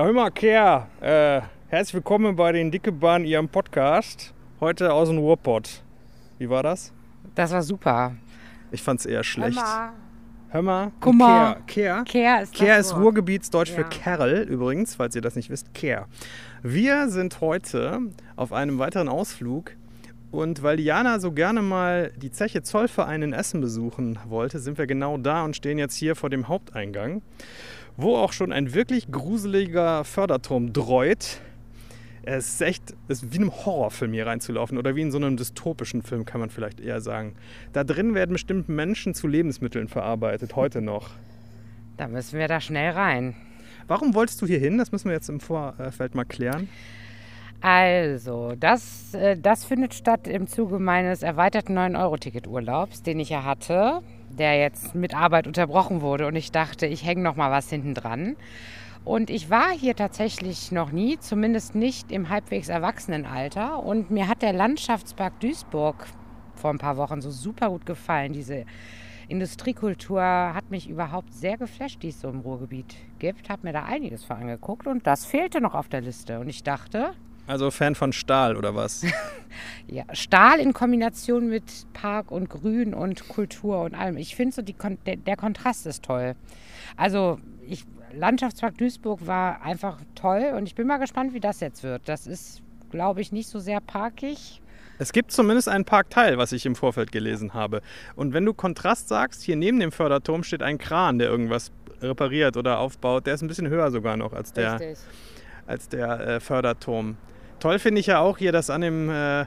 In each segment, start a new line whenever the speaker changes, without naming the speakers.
Ja, hör mal, Kehr, äh, herzlich willkommen bei den Dicke Bahn, Ihrem Podcast. Heute aus dem Ruhrpott. Wie war das?
Das war super.
Ich fand's eher schlecht.
Hör
Hör mal.
Guck mal.
Kehr. Kehr.
Kehr ist,
Kehr ist. Ruhrgebietsdeutsch für
Ja.
Kerl übrigens, falls ihr das nicht wisst. Kehr. Wir sind heute auf einem weiteren Ausflug und weil Diana so gerne mal die Zeche Zollverein in Essen besuchen wollte, sind wir genau da und stehen jetzt hier vor dem Haupteingang, wo auch schon ein wirklich gruseliger Förderturm dreut. Es ist echt, es ist wie in einem Horrorfilm hier reinzulaufen oder wie in so einem dystopischen Film, kann man vielleicht eher sagen. Da drin werden bestimmt Menschen zu Lebensmitteln verarbeitet, heute noch.
Da müssen wir da schnell rein.
Warum wolltest du hier hin? Das müssen wir jetzt im Vorfeld mal klären.
Also, das, äh, das findet statt im Zuge meines erweiterten 9-Euro-Ticket-Urlaubs, den ich ja hatte, der jetzt mit Arbeit unterbrochen wurde. Und ich dachte, ich hänge noch mal was hinten dran. Und ich war hier tatsächlich noch nie, zumindest nicht im halbwegs Erwachsenenalter. Und mir hat der Landschaftspark Duisburg vor ein paar Wochen so super gut gefallen. Diese Industriekultur hat mich überhaupt sehr geflasht, die es so im Ruhrgebiet gibt. Habe mir da einiges für angeguckt und das fehlte noch auf der Liste. Und ich dachte,
Also Fan von Stahl oder was?
ja, Stahl in Kombination mit Park und Grün und Kultur und allem. Ich finde so, die Kon der, der Kontrast ist toll. Also, ich, Landschaftspark Duisburg war einfach toll und ich bin mal gespannt, wie das jetzt wird. Das ist, glaube ich, nicht so sehr parkig.
Es gibt zumindest einen Parkteil, was ich im Vorfeld gelesen habe. Und wenn du Kontrast sagst, hier neben dem Förderturm steht ein Kran, der irgendwas repariert oder aufbaut. Der ist ein bisschen höher sogar noch als der,
Richtig.
als der äh, Förderturm. Toll finde ich ja auch hier, dass an dem äh,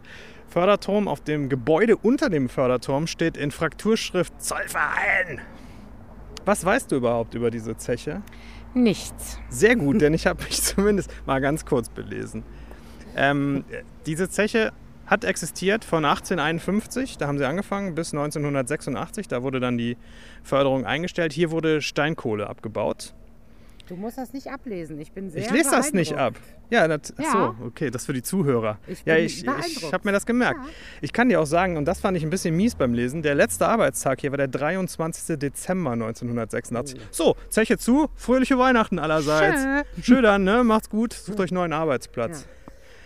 Förderturm, auf dem Gebäude unter dem Förderturm steht in Frakturschrift Zollverein. Was weißt du überhaupt über diese Zeche?
Nichts.
Sehr gut, denn ich habe mich zumindest mal ganz kurz belesen. Ähm, diese Zeche hat existiert von 1851, da haben sie angefangen, bis 1986. Da wurde dann die Förderung eingestellt. Hier wurde Steinkohle abgebaut.
Du musst das nicht ablesen. Ich bin sehr
ich lese das nicht ab. Ja, das,
Ja.
so, okay, das für die Zuhörer.
Ich
ja, ich, ich habe mir das gemerkt.
Ja.
Ich kann dir auch sagen, und das fand ich ein bisschen mies beim Lesen, der letzte Arbeitstag hier war der 23. Dezember 1986.
Oh.
So, Zeche zu, fröhliche Weihnachten allerseits.
Schön.
Schön dann, ne? Macht's gut, sucht euch einen neuen Arbeitsplatz.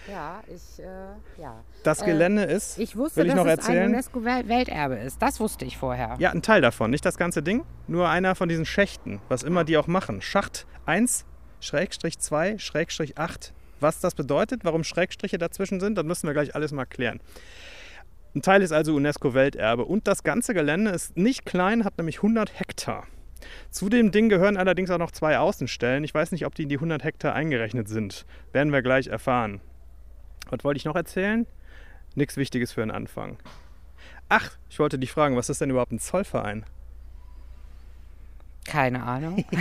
Ja, ich, äh, ja.
Das
Äh,
Gelände ist,
Ich wusste,
will ich
dass
noch
es
erzählen?
ein UNESCO-Welterbe ist. Das wusste ich vorher.
Ja, ein Teil davon, nicht das ganze Ding, nur einer von diesen Schächten, was immer die auch machen. Schacht 1, Schrägstrich 2, Schrägstrich 8. Was das bedeutet, warum Schrägstriche dazwischen sind, das müssen wir gleich alles mal klären. Ein Teil ist also UNESCO-Welterbe und das ganze Gelände ist nicht klein, hat nämlich 100 Hektar. Zu dem Ding gehören allerdings auch noch zwei Außenstellen. Ich weiß nicht, ob die in die 100 Hektar eingerechnet sind. Werden wir gleich erfahren. Was wollte ich noch erzählen? Nichts Wichtiges für den Anfang. Ach, ich wollte dich fragen, was ist denn überhaupt ein Zollverein?
Keine Ahnung.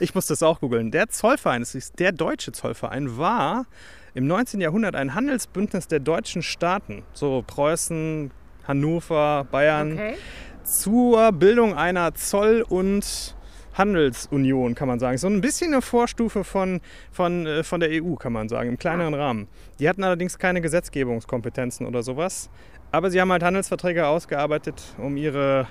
Ich muss das auch googeln. Der Zollverein, das ist der deutsche Zollverein, war im 19. Jahrhundert ein Handelsbündnis der deutschen Staaten, so Preußen, Hannover, Bayern,
Okay.
zur Bildung einer Zoll- und Handelsunion, kann man sagen. So ein bisschen eine Vorstufe von, von, äh, von der EU, kann man sagen, im kleineren Rahmen. Die hatten allerdings keine Gesetzgebungskompetenzen oder sowas. Aber sie haben halt Handelsverträge ausgearbeitet, um ihre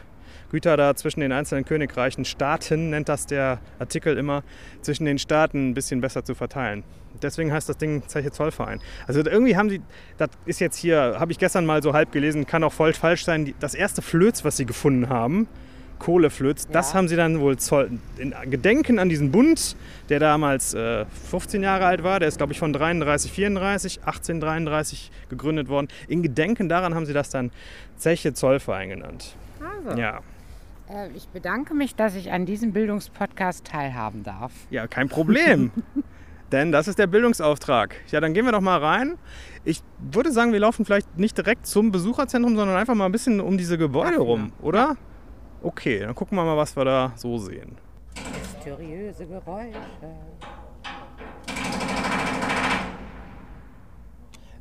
Güter da zwischen den einzelnen Königreichen, Staaten nennt das der Artikel immer, zwischen den Staaten ein bisschen besser zu verteilen. Deswegen heißt das Ding Zeche Zollverein. Also irgendwie haben sie, das ist jetzt hier, habe ich gestern mal so halb gelesen, kann auch voll falsch sein, das erste Flöz, was sie gefunden haben, Kohleflöz, das
Ja.
haben sie dann wohl Zoll, in Gedenken an diesen Bund, der damals äh, 15 Jahre alt war, der ist glaube ich von 33, 34, 1833 gegründet worden. In Gedenken daran haben sie das dann Zeche Zollverein genannt.
Also,
Ja.
äh, ich bedanke mich, dass ich an diesem Bildungspodcast teilhaben darf.
Ja, kein Problem. Denn das ist der Bildungsauftrag. Ja, dann gehen wir doch mal rein. Ich würde sagen, wir laufen vielleicht nicht direkt zum Besucherzentrum, sondern einfach mal ein bisschen um diese Gebäude rum, oder? Okay, dann gucken wir mal, was wir da so sehen.
Mysteriöse Geräusche.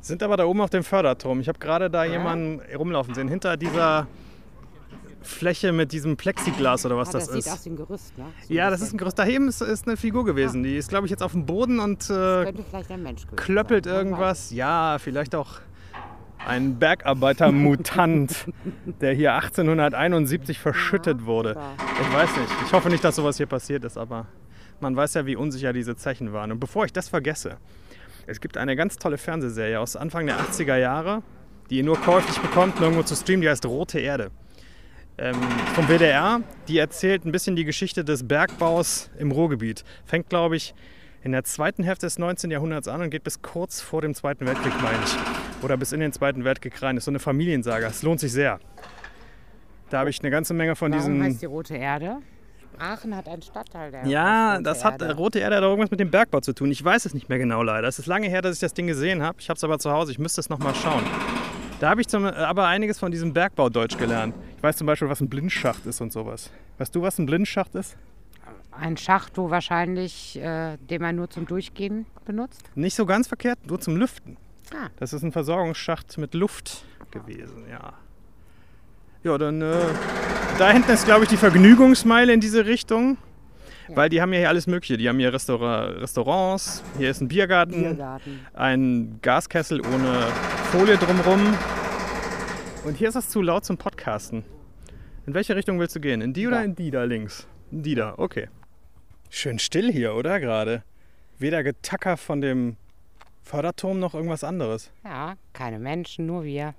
Sind aber da oben auf dem Förderturm. Ich habe gerade da jemanden rumlaufen sehen, hinter dieser Fläche mit diesem Plexiglas oder was
Ah,
das,
das
ist.
sieht aus wie ein Gerüst, ne? So
ja, das ist ein. Gerüst. Da eben ist, ist eine Figur gewesen. Die ist, glaube ich, jetzt auf dem Boden und äh,
Könnte vielleicht ein Mensch gewesen
klöppelt
sein.
Irgendwas. Ja, vielleicht auch ein Bergarbeiter-Mutant, der hier 1871 verschüttet wurde. Ich weiß nicht. Ich hoffe nicht, dass sowas hier passiert ist, aber Man weiß ja, wie unsicher diese Zechen waren. Und bevor ich das vergesse, es gibt eine ganz tolle Fernsehserie aus Anfang der 80er Jahre, die ihr nur käuflich bekommt, nirgendwo zu streamen, die heißt Rote Erde. Ähm, vom WDR, die erzählt ein bisschen die Geschichte des Bergbaus im Ruhrgebiet. Fängt, glaube ich, in der zweiten Hälfte des 19. Jahrhunderts an und geht bis kurz vor dem Zweiten Weltkrieg, meine ich. Oder bis in den Zweiten Weltkrieg rein. Ist so eine Familiensaga. Es lohnt sich sehr. Da habe ich eine ganze Menge von
Warum
diesen.
heißt die Rote Erde? Aachen hat einen Stadtteil, der
Ja, das hat
Erde.
Rote Erde hat auch irgendwas mit dem Bergbau zu tun. Ich weiß es nicht mehr genau leider. Es ist lange her, dass ich das Ding gesehen habe. Ich habe es aber zu Hause. Ich müsste es nochmal schauen. Da habe ich zum, aber einiges von diesem Bergbau Deutsch gelernt. Ich weiß zum Beispiel, was ein Blindschacht ist und sowas. Weißt du, was ein Blindschacht ist?
Ein Schacht, wo wahrscheinlich, äh, den man nur zum Durchgehen benutzt.
Nicht so ganz verkehrt, nur zum Lüften.
Ah.
Das ist ein Versorgungsschacht mit Luft gewesen, ja. Ja, dann äh, da hinten ist, glaube ich, die Vergnügungsmeile in diese Richtung. Weil die haben ja hier alles Mögliche. Die haben hier Restaura Restaurants, hier ist ein Biergarten,
Biergarten.
ein Gaskessel ohne Folie drumrum. Und hier ist es zu laut zum Podcasten. In welche Richtung willst du gehen? In die oder
Da.
in die da links? In die da, okay. Schön still hier, oder gerade? Weder Getacker von dem Förderturm noch irgendwas anderes.
Ja, keine Menschen, nur wir.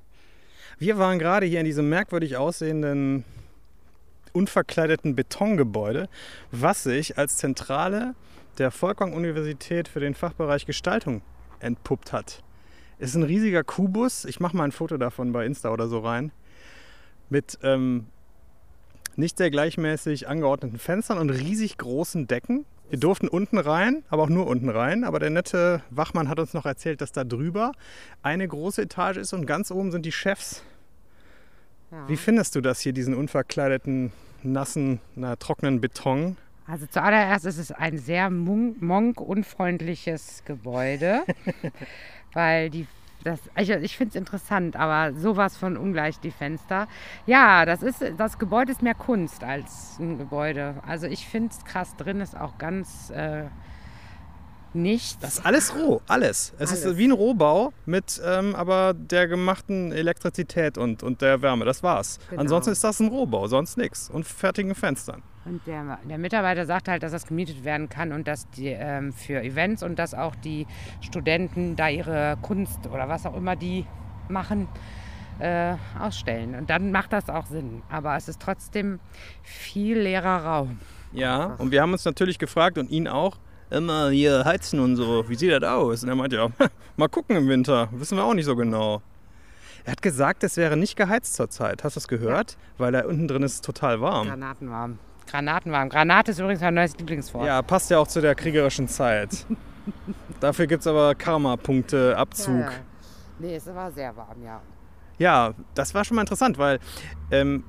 Wir waren gerade hier in diesem merkwürdig aussehenden, unverkleideten Betongebäude, was sich als Zentrale der Volkwang-Universität für den Fachbereich Gestaltung entpuppt hat. Ist ein riesiger Kubus, ich mache mal ein Foto davon bei Insta oder so rein, mit ähm, nicht sehr gleichmäßig angeordneten Fenstern und riesig großen Decken. Wir durften unten rein, aber auch nur unten rein. Aber der nette Wachmann hat uns noch erzählt, dass da drüber eine große Etage ist und ganz oben sind die Chefs.
Ja.
Wie findest du das hier, diesen unverkleideten, nassen, na, trockenen Beton?
Also zuallererst ist es ein sehr mon- monk-unfreundliches Gebäude, weil die das, ich, ich finde es interessant, aber sowas von ungleich die Fenster. Ja, das ist das Gebäude ist mehr Kunst als ein Gebäude. Also ich finde es krass drin ist auch ganz äh, nichts.
Das ist alles roh, alles. Es
Alles.
ist wie ein Rohbau mit ähm, aber der gemachten Elektrizität und, und der Wärme. Das war's.
Genau.
Ansonsten ist das ein Rohbau, sonst nichts. Und fertigen Fenstern.
Und der, der Mitarbeiter sagt halt, dass das gemietet werden kann und dass die ähm, für Events und dass auch die Studenten da ihre Kunst oder was auch immer die machen, äh, ausstellen. Und dann macht das auch Sinn. Aber es ist trotzdem viel leerer Raum.
Ja, und wir haben uns natürlich gefragt und ihn auch, immer hier heizen und so, wie sieht das aus? Und er meinte, ja, mal gucken im Winter, wissen wir auch nicht so genau. Er hat gesagt, es wäre nicht geheizt zurzeit. Hast du das gehört? Weil da unten drin ist es total warm.
Granatenwarm. Granatenwarm. Granate ist übrigens mein neues Lieblingswort.
Ja, passt ja auch zu der kriegerischen Zeit. Dafür gibt es aber Karma-Punkte, Abzug.
Ja, ja. Nee, es war sehr warm, ja.
Ja, das war schon mal interessant, weil ähm,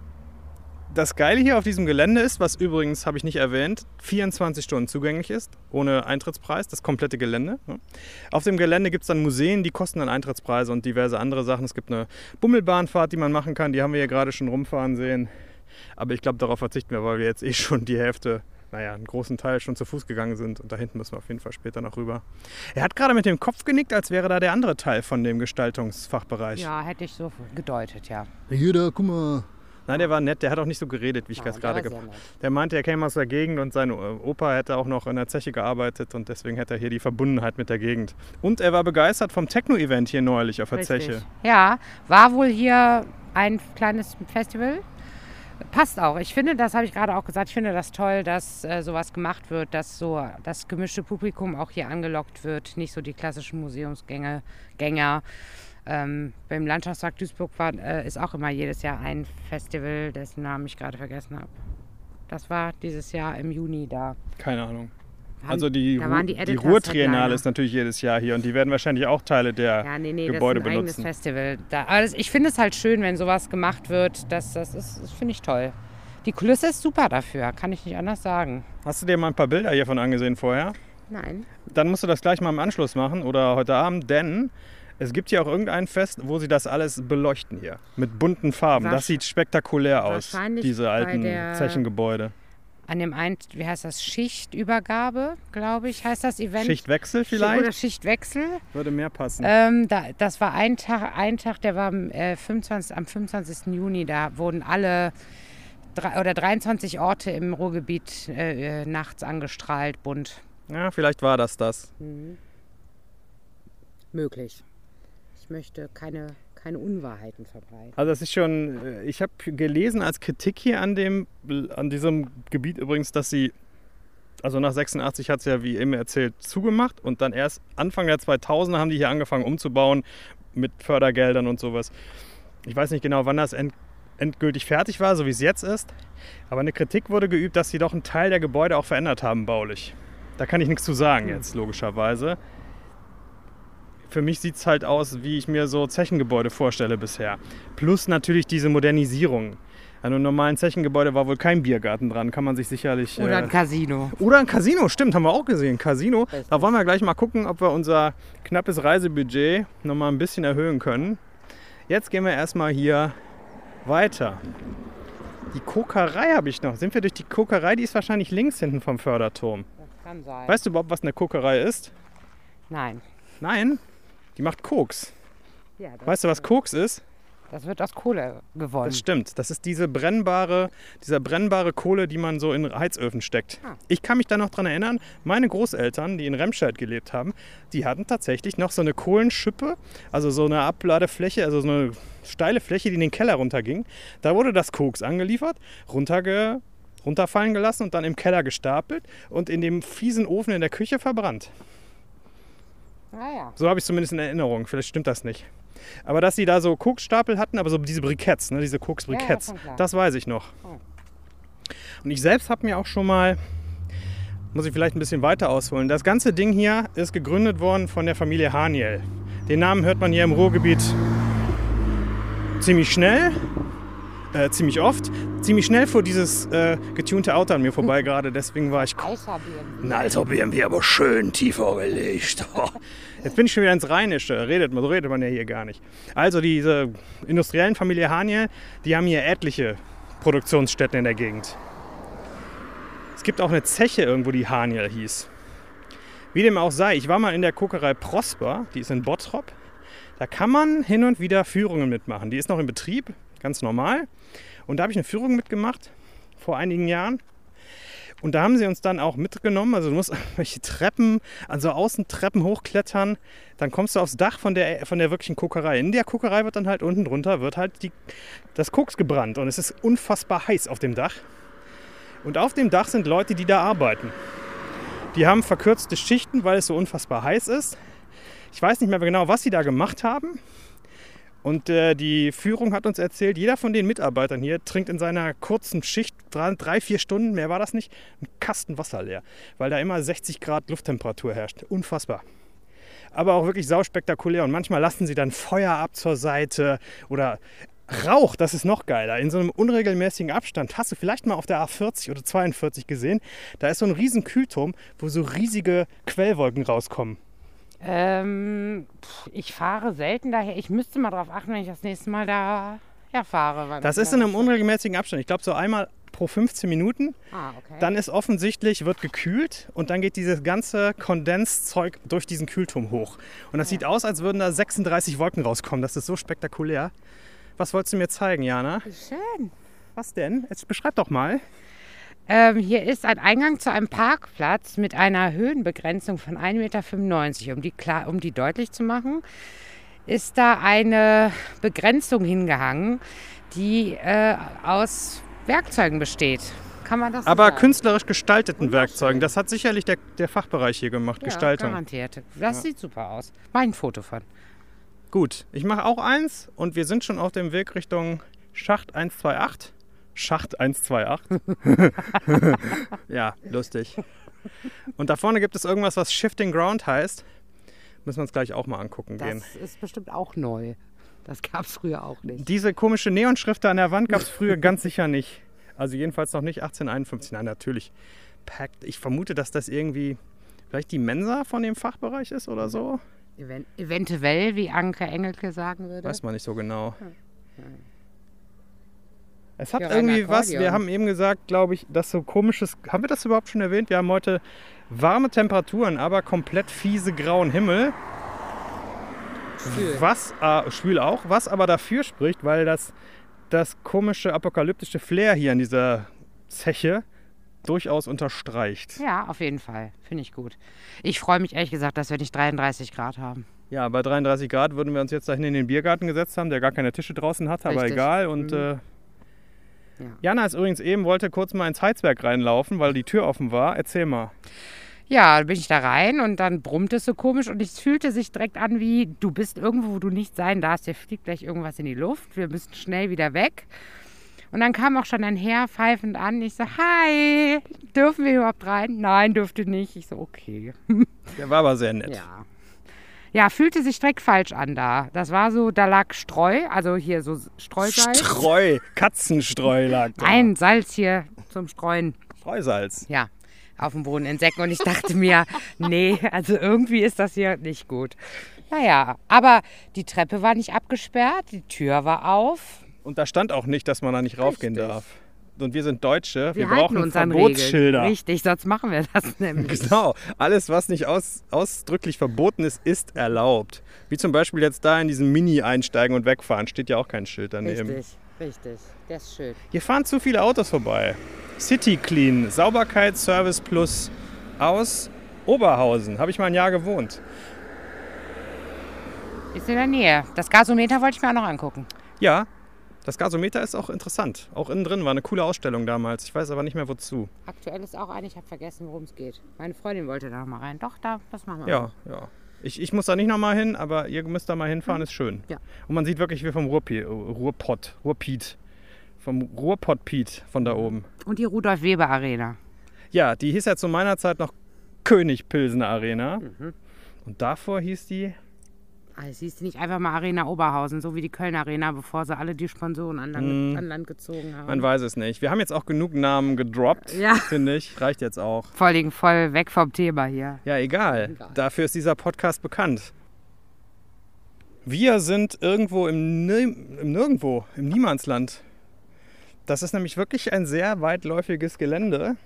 das Geile hier auf diesem Gelände ist, was übrigens, habe ich nicht erwähnt, 24 Stunden zugänglich ist, ohne Eintrittspreis, das komplette Gelände. ne? Auf dem Gelände gibt es dann Museen, die kosten dann Eintrittspreise und diverse andere Sachen. Es gibt eine Bummelbahnfahrt, die man machen kann, die haben wir hier gerade schon rumfahren sehen. Aber ich glaube, darauf verzichten wir, weil wir jetzt eh schon die Hälfte, naja, einen großen Teil schon zu Fuß gegangen sind und da hinten müssen wir auf jeden Fall später noch rüber. Er hat gerade mit dem Kopf genickt, als wäre da der andere Teil von dem Gestaltungsfachbereich.
Ja, hätte ich so gedeutet, ja.
Hier, da, guck mal.
Nein, der war nett, der hat auch nicht so geredet, wie ich
Ja,
das
der
gerade
war
ge
sehr nett.
Der meinte, er käme aus der Gegend und sein äh, Opa hätte auch noch in der Zeche gearbeitet und deswegen hätte er hier die Verbundenheit mit der Gegend. Und er war begeistert vom Techno-Event hier neulich auf der
Richtig.
Zeche.
Ja, war wohl hier ein kleines Festival. Passt auch. Ich finde, das habe ich gerade auch gesagt, ich finde das toll, dass äh, sowas gemacht wird, dass so das gemischte Publikum auch hier angelockt wird, nicht so die klassischen Museumsgänger. Gänger. Ähm, beim Landschaftspark Duisburg war, äh, ist auch immer jedes Jahr ein Festival, dessen Namen ich gerade vergessen habe. Das war dieses Jahr im Juni da.
Keine Ahnung.
Haben-
Also die,
da waren die
die Ruhrtriennale
Headliner.
ist natürlich jedes Jahr hier und die werden wahrscheinlich auch Teile der
Ja, nee, nee,
Gebäude
das ist ein
benutzen.
eigenes Festival. Da, also ich finde es halt schön, wenn sowas gemacht wird. Das, das, ist- das finde ich toll. Die Kulisse ist super dafür, kann ich nicht anders sagen.
Hast du dir mal ein paar Bilder hiervon angesehen vorher?
Nein.
Dann musst du das gleich mal im Anschluss machen oder heute Abend, denn es gibt hier auch irgendein Fest, wo sie das alles beleuchten hier. Mit bunten Farben. Das
Wahrsch-
sieht spektakulär aus, diese alten Zechengebäude.
An dem ein, wie heißt das, Schichtübergabe, glaube ich, heißt das Event.
Schichtwechsel
Oder
vielleicht?
Schichtwechsel.
Würde mehr passen.
Ähm, da, das war ein Tag, ein Tag, der war am, äh, 25, am 25. Juni. Da wurden alle drei, oder 23 Orte im Ruhrgebiet äh, äh, nachts angestrahlt, bunt.
Ja, vielleicht war das das.
Möglich. Ich möchte keine, keine Unwahrheiten verbreiten.
Also das ist schon, äh, ich habe gelesen als Kritik hier an dem, an diesem Gebiet übrigens, dass sie, also nach 86 hat es ja wie eben erzählt zugemacht und dann erst Anfang der 2000er haben die hier angefangen umzubauen mit Fördergeldern und sowas. Ich weiß nicht genau, wann das end, endgültig fertig war, so wie es jetzt ist. Aber eine Kritik wurde geübt, dass sie doch einen Teil der Gebäude auch verändert haben baulich. Da kann ich nichts zu sagen jetzt, logischerweise. Für mich sieht es halt aus, wie ich mir so Zechengebäude vorstelle bisher. Plus natürlich diese Modernisierung. An einem normalen Zechengebäude war wohl kein Biergarten dran, kann man sich sicherlich.
Oder
äh,
ein Casino.
oder ein Casino, stimmt, haben wir auch gesehen. Casino. Da wollen wir gleich mal gucken, ob wir unser knappes Reisebudget nochmal ein bisschen erhöhen können. Jetzt gehen wir erstmal hier weiter. Die Kokerei habe ich noch. Sind wir durch die Kokerei? Die ist wahrscheinlich links hinten vom Förderturm.
Das kann sein.
Weißt du überhaupt, was eine Kokerei ist?
Nein.
Nein, die macht Koks.
Ja,
Weißt du, was Koks ist?
das wird aus Kohle gewonnen.
Das stimmt. Das ist diese brennbare, dieser brennbare Kohle, die man so in Heizöfen steckt.
Ah.
Ich kann mich da noch dran erinnern, meine Großeltern, die in Remscheid gelebt haben, die hatten tatsächlich noch so eine Kohlenschippe, also so eine Abladefläche, also so eine steile Fläche, die in den Keller runterging. Da wurde das Koks angeliefert, runterge runterfallen gelassen und dann im Keller gestapelt und in dem fiesen Ofen in der Küche verbrannt.
Ah ja.
So habe ich zumindest in Erinnerung. Vielleicht stimmt das nicht. Aber dass sie da so Koksstapel hatten, aber so diese Briketts, ne, diese Koksbriketts,
Ja, ja,
das weiß ich noch.
Oh.
Und ich selbst habe mir auch schon mal, muss ich vielleicht ein bisschen weiter ausholen, das ganze Ding hier ist gegründet worden von der Familie Haniel. Den Namen hört man hier im Ruhrgebiet ziemlich schnell, äh, ziemlich oft. Ziemlich schnell fuhr dieses äh, getunte Auto an mir vorbei gerade, deswegen war ich
Weißer BMW.
ein alter BMW, aber schön tiefer gelegt. Jetzt bin ich schon wieder ins Rheinische. Redet, man- so redet man ja hier gar nicht. Also diese industriellen Familie Haniel, die haben hier etliche Produktionsstätten in der Gegend. Es gibt auch eine Zeche irgendwo, die Haniel hieß. Wie dem auch sei, ich war mal in der Kokerei Prosper, die ist in Bottrop. Da kann man hin und wieder Führungen mitmachen. Die ist noch in Betrieb, ganz normal. Und da habe ich eine Führung mitgemacht vor einigen Jahren. Und da haben sie uns dann auch mitgenommen. Also du musst welche Treppen, also Außentreppen hochklettern. Dann kommst du aufs Dach von der, von der wirklichen Kokerei. In der Kokerei wird dann halt unten drunter wird halt die, das Koks gebrannt. Und es ist unfassbar heiß auf dem Dach. Und auf dem Dach sind Leute, die da arbeiten. Die haben verkürzte Schichten, weil es so unfassbar heiß ist. Ich weiß nicht mehr genau, was sie da gemacht haben. Und äh, die Führung hat uns erzählt, jeder von den Mitarbeitern hier trinkt in seiner kurzen Schicht drei, vier Stunden, mehr war das nicht, einen Kasten Wasser leer, weil da immer 60 Grad Lufttemperatur herrscht. Unfassbar. Aber auch wirklich sauspektakulär. Und manchmal lassen sie dann Feuer ab zur Seite oder Rauch, das ist noch geiler. In so einem unregelmäßigen Abstand hast du vielleicht mal auf der A40 oder 42 gesehen. Da ist so ein riesen Kühlturm, wo so riesige Quellwolken rauskommen.
Ähm, pff, ich fahre selten daher. Ich müsste mal darauf achten, wenn ich das nächste Mal da herfahre.
Das ist in einem unregelmäßigen Abstand. Ich glaube so einmal pro 15 Minuten.
Ah, okay.
Dann ist offensichtlich, wird gekühlt und dann geht dieses ganze Kondenszeug durch diesen Kühlturm hoch. Und das sieht aus, als würden da 36 Wolken rauskommen. Das ist so spektakulär. Was wolltest du mir zeigen, Jana?
Schön.
Was denn? Jetzt beschreib doch mal.
Ähm, hier ist ein Eingang zu einem Parkplatz mit einer Höhenbegrenzung von 1,95 Meter. Um die, klar, um die deutlich zu machen, ist da eine Begrenzung hingehangen, die äh, aus Werkzeugen besteht. Kann man das
Aber
sagen?
künstlerisch gestalteten. Werkzeugen. Das hat sicherlich der, der Fachbereich hier gemacht.
ja,
Gestaltung.
Garantiert. Das sieht super aus. Mein Foto von.
Gut, ich mache auch eins und wir sind schon auf dem Weg Richtung Schacht 128. Schacht 128. ja, lustig. Und da vorne gibt es irgendwas, was Shifting Ground heißt. Müssen wir uns gleich auch mal angucken gehen.
Das ist bestimmt auch neu. Das gab es früher auch nicht.
Diese komische Neonschrift da an der Wand gab es früher ganz sicher nicht. Also jedenfalls noch nicht 1851. Nein, natürlich. Packed. Ich vermute, dass das irgendwie vielleicht die Mensa von dem Fachbereich ist oder so.
Even eventuell, wie Anke Engelke sagen würde.
Weiß man nicht so genau. Es hat irgendwie was, wir haben eben gesagt, glaube ich, dass so komisches, haben wir das überhaupt schon erwähnt? Wir haben heute warme Temperaturen, aber komplett fiese grauen Himmel.
Schwül.
Was, äh, schwül auch, was aber dafür spricht, weil das das komische apokalyptische Flair hier in dieser Zeche durchaus unterstreicht.
Ja, auf jeden Fall. Finde ich gut. Ich freue mich ehrlich gesagt, dass wir nicht 33 Grad haben.
Ja, bei 33 Grad würden wir uns jetzt dahin in den Biergarten gesetzt haben, der gar keine Tische draußen hatte, aber egal. Und
Mhm.
äh,
Ja.
Jana ist übrigens eben, wollte kurz mal ins Heizwerk reinlaufen, weil die Tür offen war. Erzähl mal.
Ja, dann bin ich da rein und dann brummt es so komisch und es fühlte sich direkt an wie, du bist irgendwo, wo du nicht sein darfst. Hier fliegt gleich irgendwas in die Luft. Wir müssen schnell wieder weg. Und dann kam auch schon ein Herr pfeifend an. Ich so, hi, dürfen wir überhaupt rein? Nein, dürfte nicht. Ich so, okay.
Der war aber sehr nett.
Ja. Ja, fühlte sich direkt falsch an da. Das war so, da lag Streu, also hier so Streusalz.
Streu, Katzenstreu lag da.
Ein Salz hier zum Streuen.
Streusalz.
Ja, auf dem Boden in Säcken. Und ich dachte mir, nee, also irgendwie ist das hier nicht gut. Naja, aber die Treppe war nicht abgesperrt, die Tür war auf.
Und da stand auch nicht, dass man da nicht raufgehen
Richtig.
darf. Und wir sind Deutsche, wir,
Wir,
brauchen
uns an
Verbotsschilder.
Regeln. Richtig, sonst machen wir das nämlich.
Genau, alles, was nicht aus, ausdrücklich verboten ist, ist erlaubt. Wie zum Beispiel jetzt da in diesem Mini einsteigen und wegfahren, steht ja auch kein Schild daneben.
Richtig, richtig. Der ist schön.
Hier fahren zu viele Autos vorbei. City Clean, Sauberkeitsservice Plus aus Oberhausen. Habe ich mal ein Jahr gewohnt.
Ist in der Nähe. Das Gasometer wollte ich mir auch noch angucken.
Ja, das Gasometer ist auch interessant. Auch innen drin war eine coole Ausstellung damals. Ich weiß aber nicht mehr wozu.
Aktuell ist auch eine, ich habe vergessen, worum es geht. Meine Freundin wollte da noch mal rein. Doch, da, das machen wir.
Ja, ja. Ich, ich muss da nicht nochmal hin, aber ihr müsst da mal hinfahren, ist schön.
Ja.
Und man sieht wirklich wie vom Ruhrpi Ruhrpott, Ruhrpiet. Vom Ruhrpott-Piet von da oben.
Und die Rudolf Weber Arena.
Ja, die hieß ja zu meiner Zeit noch König Pilsener Arena. Und davor hieß die
Es hieß nicht einfach mal Arena Oberhausen, so wie die Köln Arena, bevor sie alle die Sponsoren an Land, an Land gezogen haben.
Man weiß es nicht. Wir haben jetzt auch genug Namen gedroppt,
Ja.
finde ich. Reicht jetzt auch.
Vor Dingen voll weg vom Thema hier.
Ja, egal.
Egal.
Dafür ist dieser Podcast bekannt. Wir sind irgendwo im, Nir im Nirgendwo, im Niemandsland. Das ist nämlich wirklich ein sehr weitläufiges Gelände.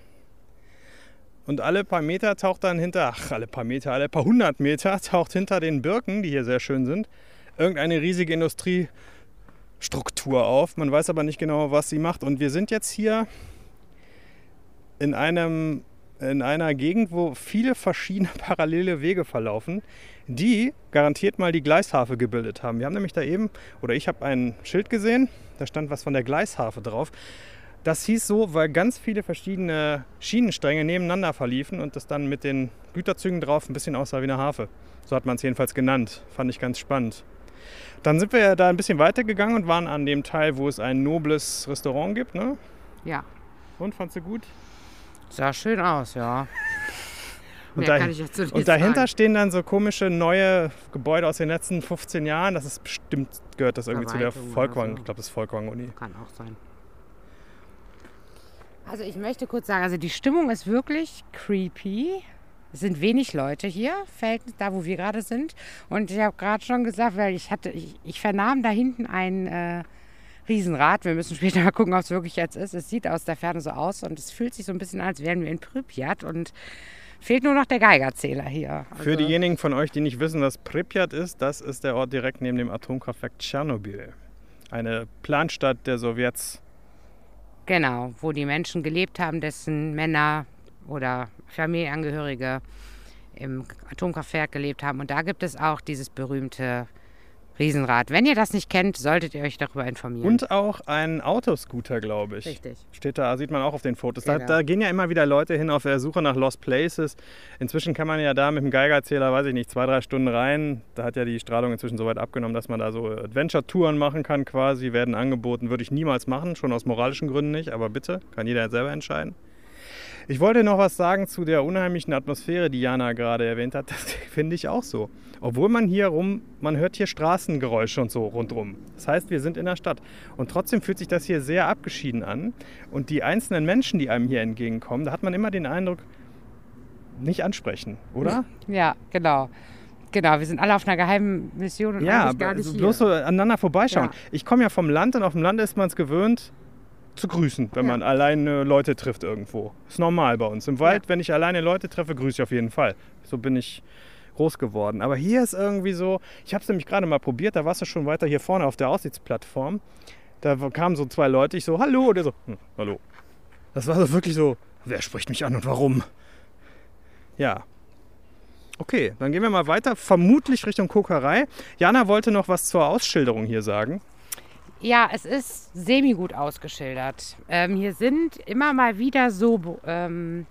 Und alle paar Meter taucht dann hinter, ach, alle paar Meter, alle paar hundert Meter taucht hinter den Birken, die hier sehr schön sind, irgendeine riesige Industriestruktur auf. Man weiß aber nicht genau, was sie macht. Und wir sind jetzt hier in einem in einer Gegend, wo viele verschiedene parallele Wege verlaufen, die garantiert mal die Gleishafe gebildet haben. Wir haben nämlich da eben, oder ich habe ein Schild gesehen, da stand was von der Gleishafe drauf. Das hieß so, weil ganz viele verschiedene Schienenstränge nebeneinander verliefen und das dann mit den Güterzügen drauf ein bisschen aussah wie eine Hafe. So hat man es jedenfalls genannt. Fand ich ganz spannend. Dann sind wir da ein bisschen weitergegangen und waren an dem Teil, wo es ein nobles Restaurant gibt. Ne?
Ja.
Und fandst du gut?
Sah schön aus, ja.
Und,
nicht
und dahinter
sagen.
stehen dann so komische neue Gebäude aus den letzten 15 Jahren. Das ist bestimmt, gehört das irgendwie zu der
Verwaltung
Volkwang.
so.
Ich glaube, das ist Volkwang-Uni.
Kann auch sein. Also ich möchte kurz sagen, also die Stimmung ist wirklich creepy. Es sind wenig Leute hier, Verhältnis da, wo wir gerade sind. Und ich habe gerade schon gesagt, weil ich hatte, ich, ich vernahm da hinten ein äh, Riesenrad. Wir müssen später mal gucken, ob es wirklich jetzt ist. Es sieht aus der Ferne so aus und es fühlt sich so ein bisschen an, als wären wir in Pripyat und fehlt nur noch der Geigerzähler hier.
Für
Also-
diejenigen von euch, die nicht wissen, was Pripyat ist, das ist der Ort direkt neben dem Atomkraftwerk Tschernobyl. Eine Planstadt der Sowjets.
Genau, wo die Menschen gelebt haben, dessen Männer oder Familienangehörige im Atomkraftwerk gelebt haben. Und da gibt es auch dieses berühmte Riesenrad. Wenn ihr das nicht kennt, solltet ihr euch darüber informieren.
Und auch ein Autoscooter, glaube ich.
Richtig.
Steht da, sieht man auch auf den Fotos. Da,
Genau.
da gehen ja immer wieder Leute hin auf der Suche nach Lost Places. Inzwischen kann man ja da mit dem Geigerzähler, weiß ich nicht, zwei, drei Stunden rein. Da hat ja die Strahlung inzwischen so weit abgenommen, dass man da so Adventure-Touren machen kann quasi. Werden angeboten, würde ich niemals machen, schon aus moralischen Gründen nicht. Aber bitte, kann jeder selber entscheiden. Ich wollte noch was sagen zu der unheimlichen Atmosphäre, die Jana gerade erwähnt hat. Das finde ich auch so. Obwohl man hier rum, man hört hier Straßengeräusche und so rundrum. Das heißt, wir sind in der Stadt. Und trotzdem fühlt sich das hier sehr abgeschieden an. Und die einzelnen Menschen, die einem hier entgegenkommen, da hat man immer den Eindruck, nicht ansprechen, oder?
Ja, genau. Genau, wir sind alle auf einer geheimen Mission und
Ja,
gar nicht
so
hier.
bloß so aneinander vorbeischauen.
Ja.
Ich komme ja vom Land und auf dem Land ist man es gewöhnt, zu grüßen, wenn
Ja.
man alleine Leute trifft irgendwo. Ist normal bei uns. Im Wald,
Ja.
wenn ich alleine Leute treffe, grüße ich auf jeden Fall. So bin ich groß geworden. Aber hier ist irgendwie so, ich habe es nämlich gerade mal probiert, da warst du schon weiter hier vorne auf der Aussichtsplattform. Da kamen so zwei Leute, ich so, hallo, und der so, hm, hallo. Das war so wirklich so, wer spricht mich an und warum? Ja. Okay, dann gehen wir mal weiter, vermutlich Richtung Kokerei. Jana wollte noch was zur Ausschilderung hier sagen.
Ja, es ist semi-gut ausgeschildert. Ähm, hier sind immer mal wieder so ähm,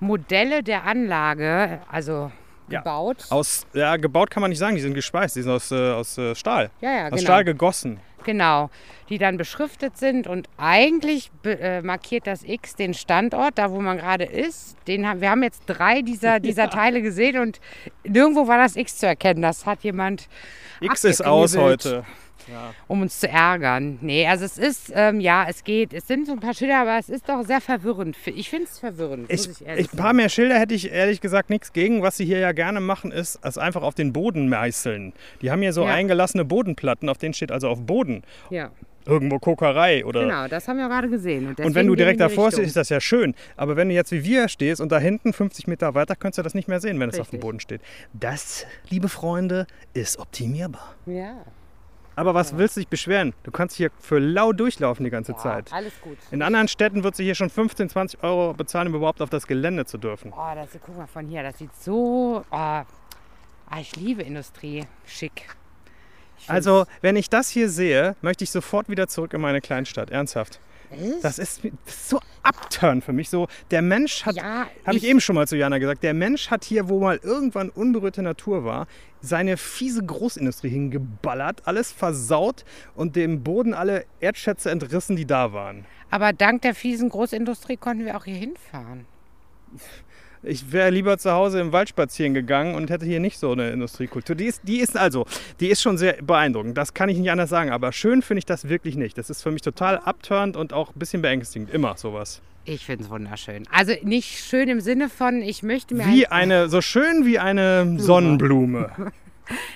Modelle der Anlage, also
Ja.
gebaut.
Aus, ja, gebaut kann man nicht sagen, die sind gespeist, die sind aus, äh, aus äh, Stahl.
Ja, ja,
aus
genau.
Stahl gegossen.
Genau, die dann beschriftet sind und eigentlich äh, markiert das X den Standort, da wo man gerade ist. Den haben, wir haben jetzt drei dieser, dieser Teile gesehen und nirgendwo war das X zu erkennen. Das hat jemand
X ist aus
abgeknebelt,
heute.
um uns zu ärgern. Nee, also es ist, ähm, ja, es geht. Es sind so ein paar Schilder, aber es ist doch sehr verwirrend. Ich finde es verwirrend,
Ich,
muss ich ehrlich
ich, ein paar mehr Schilder hätte ich ehrlich gesagt nichts gegen. Was sie hier ja gerne machen, ist es einfach auf den Boden meißeln. Die haben hier so
Ja.
eingelassene Bodenplatten, auf denen steht also auf Boden
Ja,
irgendwo Kokerei oder.
genau, das haben wir gerade gesehen. Und,
Und wenn du direkt davor stehst, ist das ja schön. Aber wenn du jetzt wie wir stehst und da hinten 50 Meter weiter, könntest du das nicht mehr sehen, wenn es auf dem
Richtig.
Boden steht. Das, liebe Freunde, ist optimierbar.
Ja,
Aber was willst du dich beschweren? Du kannst hier für lau durchlaufen die ganze
ja,
Zeit.
alles gut.
In anderen Städten wird sie hier schon 15, 20 Euro bezahlen, um überhaupt auf das Gelände zu dürfen.
Oh, das, guck mal von hier, das sieht so. Oh, ah, ich liebe Industrie. Schick.
Also, wenn ich das hier sehe, möchte ich sofort wieder zurück in meine Kleinstadt. Ernsthaft.
Echt?
Das ist, das ist so upturn für mich. So, der Mensch hat,
Ja,
habe ich
ich-
eben schon mal zu Jana gesagt, der Mensch hat hier, wo mal irgendwann unberührte Natur war, seine fiese Großindustrie hingeballert, alles versaut und dem Boden alle Erdschätze entrissen, die da waren.
Aber dank der fiesen Großindustrie konnten wir auch hier hinfahren.
Ich wäre lieber zu Hause im Wald spazieren gegangen und hätte hier nicht so eine Industriekultur. Die ist, die ist also, die ist schon sehr beeindruckend. Das kann ich nicht anders sagen. Aber schön finde ich das wirklich nicht. Das ist für mich total upturned und auch ein bisschen beängstigend. Immer sowas.
Ich finde es wunderschön. Also nicht schön im Sinne von, ich möchte mir.
Wie
ein,
eine, so schön wie eine Sonnenblume.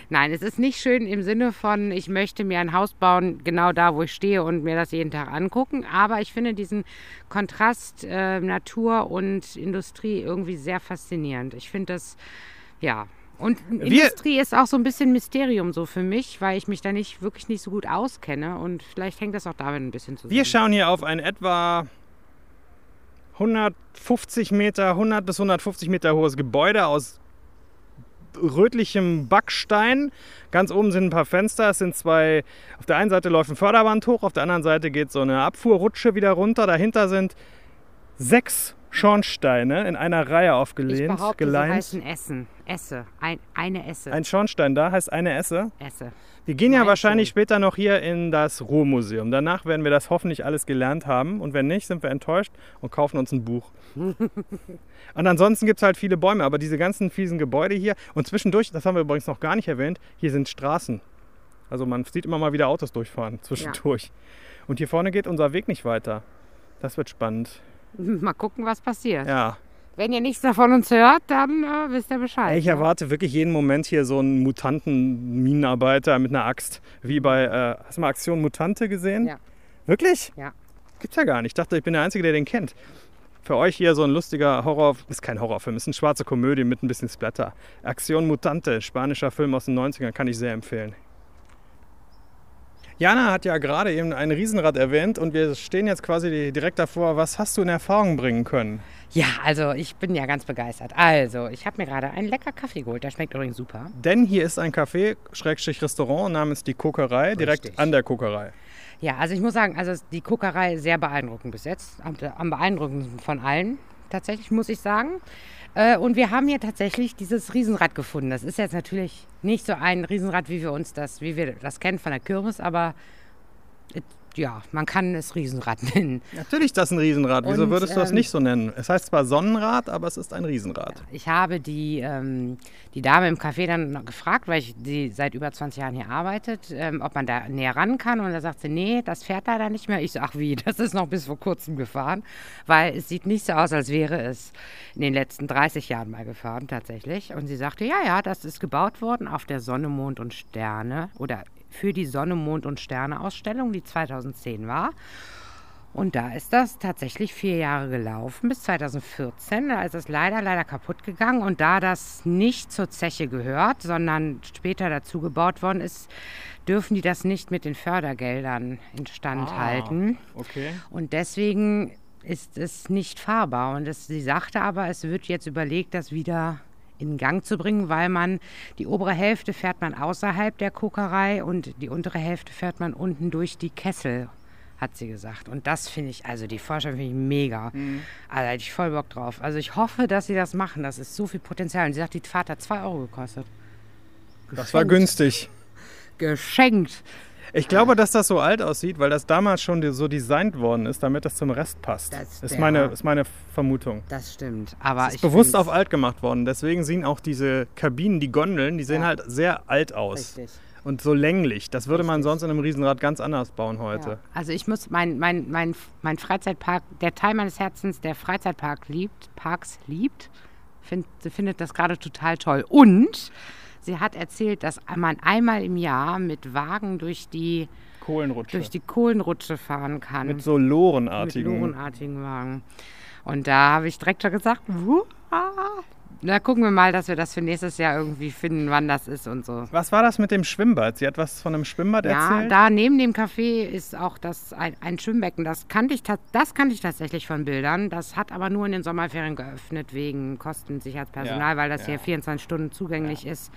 Nein, es ist nicht schön im Sinne von, ich möchte mir ein Haus bauen, genau da, wo ich stehe und mir das jeden Tag angucken. Aber ich finde diesen Kontrast äh, Natur und Industrie irgendwie sehr faszinierend. Ich finde das, ja. Und Industrie ist auch so ein bisschen Mysterium so für mich, weil ich mich da nicht wirklich nicht so gut auskenne und vielleicht hängt das auch damit ein bisschen zusammen.
Wir schauen hier auf ein etwa 150 Meter, 100 bis 150 Meter hohes Gebäude aus rötlichem Backstein. Ganz oben sind ein paar Fenster. Es sind zwei. Auf der einen Seite läuft ein Förderband hoch, auf der anderen Seite geht so eine Abfuhrrutsche wieder runter. Dahinter sind sechs Schornsteine in einer Reihe
ich
aufgelehnt,
behaupte, sie
geleint.
heißen Essen. Esse. Ein, eine Esse.
Ein Schornstein da heißt eine Esse.
Esse.
Wir gehen ja wahrscheinlich
schon.
später noch hier in das Ruhrmuseum. Danach werden wir das hoffentlich alles gelernt haben. Und wenn nicht, sind wir enttäuscht und kaufen uns ein Buch. und ansonsten gibt es halt viele Bäume. Aber diese ganzen fiesen Gebäude hier und zwischendurch, das haben wir übrigens noch gar nicht erwähnt, hier sind Straßen. Also man sieht immer mal wieder Autos durchfahren zwischendurch. Und hier vorne geht unser Weg nicht weiter. Das wird spannend.
Mal gucken, was passiert.
Ja.
Wenn ihr nichts davon uns hört, dann äh, wisst ihr Bescheid.
Ich
ne?
erwarte wirklich jeden Moment hier so einen Mutanten-Minenarbeiter mit einer Axt. Wie bei, äh, hast du mal Aktion Mutante gesehen?
Ja.
Wirklich?
Ja.
Gibt's ja gar nicht. Ich dachte, ich bin der Einzige, der den kennt. Für euch hier so ein lustiger Horror, ist kein Horrorfilm, ist eine schwarze Komödie mit ein bisschen Splatter. Aktion Mutante, spanischer Film aus den 90ern, kann ich sehr empfehlen. Jana hat ja gerade eben ein Riesenrad erwähnt und wir stehen jetzt quasi direkt davor. Was hast du in Erfahrung bringen können?
Ja, also ich bin ja ganz begeistert. Also, ich habe mir gerade einen lecker Kaffee geholt. Der schmeckt übrigens super.
Denn hier ist ein Café, Schrägstrich Restaurant namens Die Kokerei, direkt
Richtig.
an der Kokerei.
Ja, also ich muss sagen, also die Kokerei sehr beeindruckend bis jetzt. Am, am beeindruckendsten von allen, tatsächlich, muss ich sagen. Äh, und wir haben hier tatsächlich dieses Riesenrad gefunden. Das ist jetzt natürlich nicht so ein Riesenrad, wie wir uns das, wie wir das kennen von der Kirmes, aber ja, man kann es Riesenrad nennen.
Natürlich ist das ein Riesenrad. Wieso
Und,
würdest du das
ähm,
nicht so nennen? Es heißt zwar Sonnenrad, aber es ist ein Riesenrad.
Ich habe die, ähm, die Dame im Café dann noch gefragt, weil ich die seit über 20 Jahren hier arbeitet, ähm, ob man da näher ran kann. Und da sagt sie, nee, das fährt leider nicht mehr. Ich so, ach wie, das ist noch bis vor kurzem gefahren, weil es sieht nicht so aus, als wäre es in den letzten 30 Jahren mal gefahren tatsächlich. Und sie sagte, ja, ja, das ist gebaut worden auf der Sonne, Mond und Sterne oder für die Sonne, Mond und Sterne Ausstellung, die 2010 war. Und da ist das tatsächlich vier Jahre gelaufen, bis 2014. Da ist es leider, leider kaputt gegangen. Und da das nicht zur Zeche gehört, sondern später dazu gebaut worden ist, dürfen die das nicht mit den Fördergeldern instand
Ah.
halten.
Okay.
Und deswegen ist es nicht fahrbar. Und es, sie sagte aber, es wird jetzt überlegt, das wieder in Gang zu bringen, weil man die obere Hälfte fährt man außerhalb der Kokerei und die untere Hälfte fährt man unten durch die Kessel, hat sie gesagt. Und das finde ich, also die Vorstellung finde ich mega. Also da hätte ich voll Bock drauf. Also ich hoffe, dass sie das machen. Das ist so viel Potenzial. Und sie sagt, die Fahrt hat 2 Euro gekostet.
Das war günstig.
Geschenkt.
Ich glaube, dass das so alt aussieht, weil das damals schon so designt worden ist, damit das zum Rest passt.
Das-
ist, meine, ist meine Vermutung.
Das stimmt. Aber
Es ist bewusst auf alt gemacht worden. Deswegen sehen auch diese Kabinen, die Gondeln, die sehen
Ja.
halt sehr alt aus.
Richtig.
Und so länglich. Das würde man sonst in einem Riesenrad ganz anders bauen heute.
Ja. Also ich muss mein, mein, mein, mein Freizeitpark, der Teil meines Herzens, der Freizeitpark liebt, Parks liebt, find, findet das gerade total toll. Und sie hat erzählt, dass man einmal im Jahr mit Wagen durch die,
Kohlenrutsche.
durch die Kohlenrutsche fahren kann.
mit so
mit
Lorenartigen.
lorenartigen Wagen. Und da habe ich direkt schon gesagt, "Wuah." Na gucken wir mal, dass wir das für nächstes Jahr irgendwie finden, wann das ist und so.
Was war das mit dem Schwimmbad? Sie hat was von einem Schwimmbad
Ja,
erzählt?
da neben dem Café ist auch das ein, ein Schwimmbecken. Das kannte, ich, das kannte ich tatsächlich von Bildern. Das hat aber nur in den Sommerferien geöffnet wegen Kostensicherheitspersonal,
Ja,
weil das
ja.
hier 24 Stunden zugänglich ist.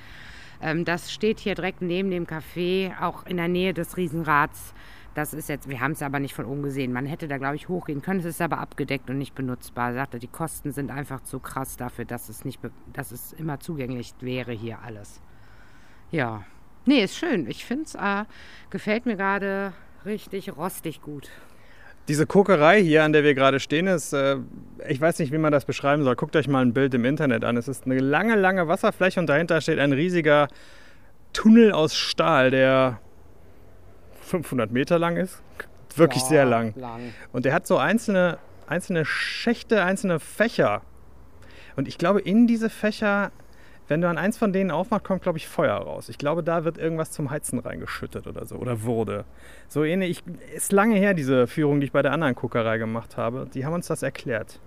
Ähm, das steht hier direkt neben dem Café, auch in der Nähe des Riesenrads. Das ist jetzt, wir haben es aber nicht von oben gesehen. Man hätte da, glaube ich, hochgehen können. Es ist aber abgedeckt und nicht benutzbar. Er sagte, die Kosten sind einfach zu krass dafür, dass es, nicht, dass es immer zugänglich wäre hier alles. Ja. Nee, ist schön. Ich finde es, äh, gefällt mir gerade richtig rostig gut.
Diese Kokerei hier, an der wir gerade stehen, ist, äh, ich weiß nicht, wie man das beschreiben soll. Guckt euch mal ein Bild im Internet an. Es ist eine lange, lange Wasserfläche und dahinter steht ein riesiger Tunnel aus Stahl, der 500 Meter lang ist. Wirklich
Ja,
sehr lang.
lang.
Und der hat so einzelne, einzelne Schächte, einzelne Fächer. Und ich glaube, in diese Fächer, wenn du an eins von denen aufmachst, kommt, glaube ich, Feuer raus. Ich glaube, da wird irgendwas zum Heizen reingeschüttet oder so. Oder wurde. So ähnlich. Ich, ist lange her, diese Führung, die ich bei der anderen Kokerei gemacht habe. Die haben uns das erklärt.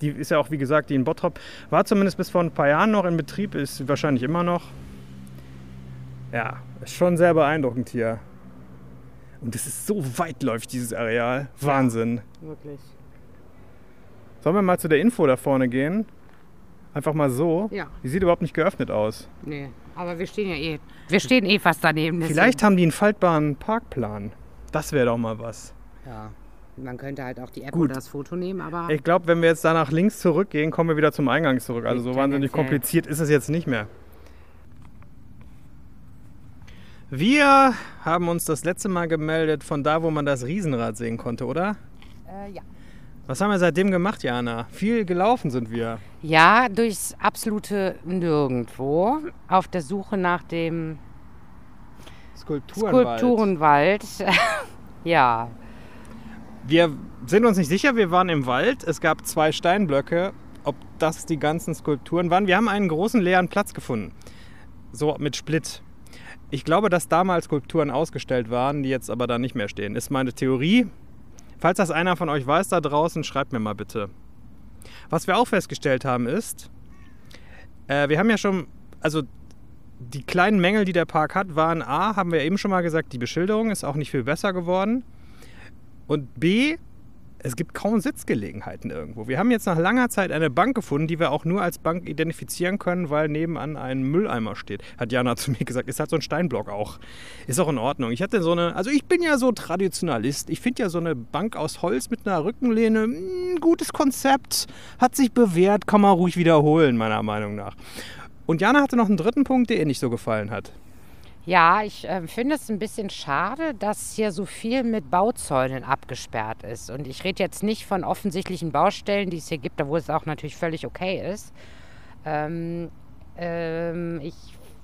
Die ist ja auch, wie gesagt, die in Bottrop war zumindest bis vor ein paar Jahren noch in Betrieb, ist wahrscheinlich immer noch. Ja, ist schon sehr beeindruckend hier. Und es ist so weitläufig, dieses Areal. Wahnsinn.
Wirklich.
Sollen wir mal zu der Info da vorne gehen? Einfach mal so.
Ja,
Die sieht überhaupt nicht geöffnet aus.
nee. Aber wir stehen ja eh. Wir stehen eh fast daneben. deswegen-
Vielleicht haben die einen faltbaren Parkplan. Das wäre doch mal was.
Ja. Man könnte halt auch die App
Gut.
oder das Foto nehmen, aber.
Ich glaube, wenn wir jetzt da nach links zurückgehen, kommen wir wieder zum Eingang zurück. Also so wahnsinnig kompliziert ist es jetzt nicht mehr. Wir haben uns das letzte Mal gemeldet von da, wo man das Riesenrad sehen konnte, oder?
Äh, ja.
Was haben wir seitdem gemacht, Jana? Viel gelaufen sind wir.
Ja, durchs absolute Nirgendwo. Auf der Suche nach dem
Skulpturenwald.
Skulpturenwald. ja.
Wir sind uns nicht sicher, wir waren im Wald. Es gab zwei Steinblöcke. Ob das die ganzen Skulpturen waren. Wir haben einen großen leeren Platz gefunden. So mit Split. Ich glaube, dass damals Skulpturen ausgestellt waren, die jetzt aber da nicht mehr stehen. Ist meine Theorie. Falls das einer von euch weiß da draußen, schreibt mir mal bitte. Was wir auch festgestellt haben ist, äh, wir haben ja schon, also die kleinen Mängel, die der Park hat, waren A, haben wir eben schon mal gesagt, die Beschilderung ist auch nicht viel besser geworden. Und B, es gibt kaum Sitzgelegenheiten irgendwo. Wir haben jetzt nach langer Zeit eine Bank gefunden, die wir auch nur als Bank identifizieren können, weil nebenan ein Mülleimer steht. Hat Jana zu mir gesagt. Ist halt so ein Steinblock auch. Ist auch in Ordnung. Ich hatte so eine, also ich bin ja so Traditionalist. Ich finde ja so eine Bank aus Holz mit einer Rückenlehne ein gutes Konzept. Hat sich bewährt, kann man ruhig wiederholen, meiner Meinung nach. Und Jana hatte noch einen dritten Punkt, der ihr nicht so gefallen hat.
Ja, ich äh, finde es ein bisschen schade, dass hier so viel mit Bauzäunen abgesperrt ist. Und ich rede jetzt nicht von offensichtlichen Baustellen, die es hier gibt, da wo es auch natürlich völlig okay ist. Ähm, ähm, ich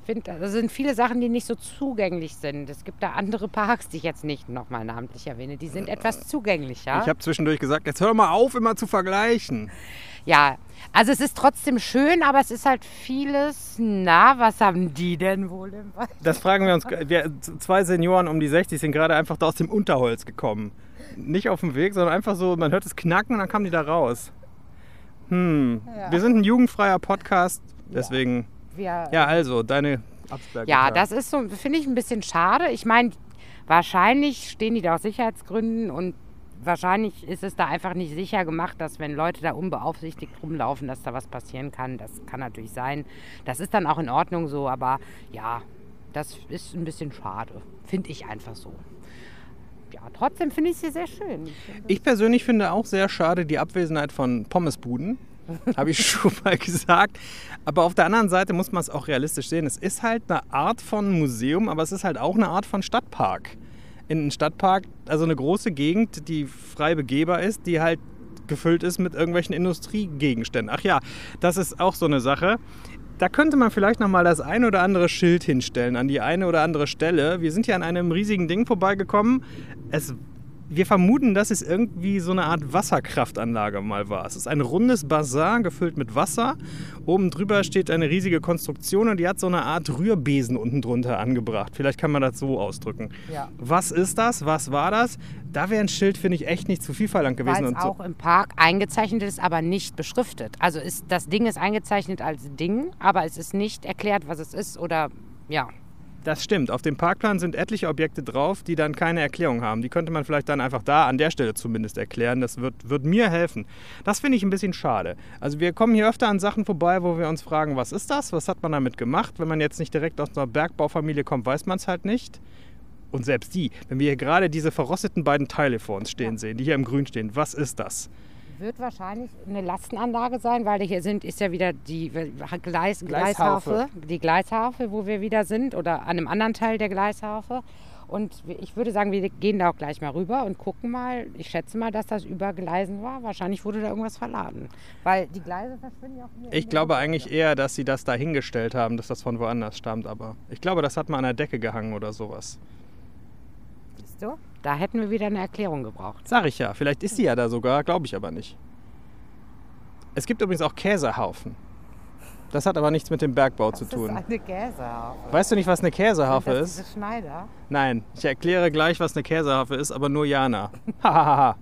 finde, das sind viele Sachen, die nicht so zugänglich sind. Es gibt da andere Parks, die ich jetzt nicht nochmal namentlich erwähne, die sind etwas zugänglicher.
Ich habe zwischendurch gesagt, jetzt hör mal auf, immer zu vergleichen.
Ja, also es ist trotzdem schön, aber es ist halt vieles. Na, was haben die denn wohl im Wald?
Das fragen wir uns. Wir, zwei Senioren um die 60 sind gerade einfach da aus dem Unterholz gekommen. Nicht auf dem Weg, sondern einfach so, man hört es knacken und dann kamen die da raus. Hm.
Ja.
Wir sind ein jugendfreier Podcast, deswegen.
Wir,
Ja, also, deine Absperrgitter.
Ja, das ist so, finde ich ein bisschen schade. Ich meine, wahrscheinlich stehen die da aus Sicherheitsgründen und wahrscheinlich ist es da einfach nicht sicher gemacht, dass wenn Leute da unbeaufsichtigt rumlaufen, dass da was passieren kann. Das kann natürlich sein. Das ist dann auch in Ordnung so, aber ja, das ist ein bisschen schade. Finde ich einfach so. Ja, trotzdem finde ich sie sehr schön.
Ich persönlich finde auch sehr schade die Abwesenheit von Pommesbuden. Habe ich schon mal gesagt. Aber auf der anderen Seite muss man es auch realistisch sehen. Es ist halt eine Art von Museum, aber es ist halt auch eine Art von Stadtpark. In einem Stadtpark, also eine große Gegend, die frei begehbar ist, die halt gefüllt ist mit irgendwelchen Industriegegenständen. Ach ja, das ist auch so eine Sache. Da könnte man vielleicht noch mal das ein oder andere Schild hinstellen an die eine oder andere Stelle. Wir sind hier an einem riesigen Ding vorbeigekommen. Es wir vermuten, dass es irgendwie so eine Art Wasserkraftanlage mal war. Es ist ein rundes Bassin gefüllt mit Wasser. Oben drüber steht eine riesige Konstruktion und die hat so eine Art Rührbesen unten drunter angebracht. Vielleicht kann man das so ausdrücken.
Ja.
Was ist das? Was war das? Da wäre ein Schild, finde ich, echt nicht zu viel verlangt gewesen.
Weil es
Und so.
auch im Park eingezeichnet ist, aber nicht beschriftet. Also ist, das Ding ist eingezeichnet als Ding, aber es ist nicht erklärt, was es ist oder ja.
Das stimmt. Auf dem Parkplan sind etliche Objekte drauf, die dann keine Erklärung haben. Die könnte man vielleicht dann einfach da an der Stelle zumindest erklären. Das wird, wird mir helfen. Das finde ich ein bisschen schade. Also wir kommen hier öfter an Sachen vorbei, wo wir uns fragen, was ist das? Was hat man damit gemacht? Wenn man jetzt nicht direkt aus einer Bergbaufamilie kommt, weiß man es halt nicht. Und selbst die, wenn wir hier gerade diese verrosteten beiden Teile vor uns stehen sehen, die hier im Grün stehen, was ist das?
Wird wahrscheinlich eine Lastenanlage sein, weil hier sind, ist ja wieder die Gleis.
Gleisharfe,
die Gleisharfe, wo wir wieder sind, oder an einem anderen Teil der Gleisharfe. Und ich würde sagen, wir gehen da auch gleich mal rüber und gucken mal. Ich schätze mal, dass das über Gleisen war. Wahrscheinlich wurde da irgendwas verladen. Weil die Gleise verschwinden ja auch hier.
Ich glaube eigentlich eher, dass sie das da hingestellt haben, dass das von woanders stammt. Aber ich glaube, das hat mal an der Decke gehangen oder sowas.
Siehst du? Da hätten wir wieder eine Erklärung gebraucht.
Sag ich ja. Vielleicht ist sie ja da sogar, glaube ich aber nicht. Es gibt übrigens auch Käsehaufen. Das hat aber nichts mit dem Bergbau zu
Das
tun.
ist eine Käseharfe.
Weißt du nicht, was eine Käseharfe
Sind das
ist?
diese Schneider?
Nein, ich erkläre gleich, was eine Käseharfe ist, aber nur Jana. Hahaha.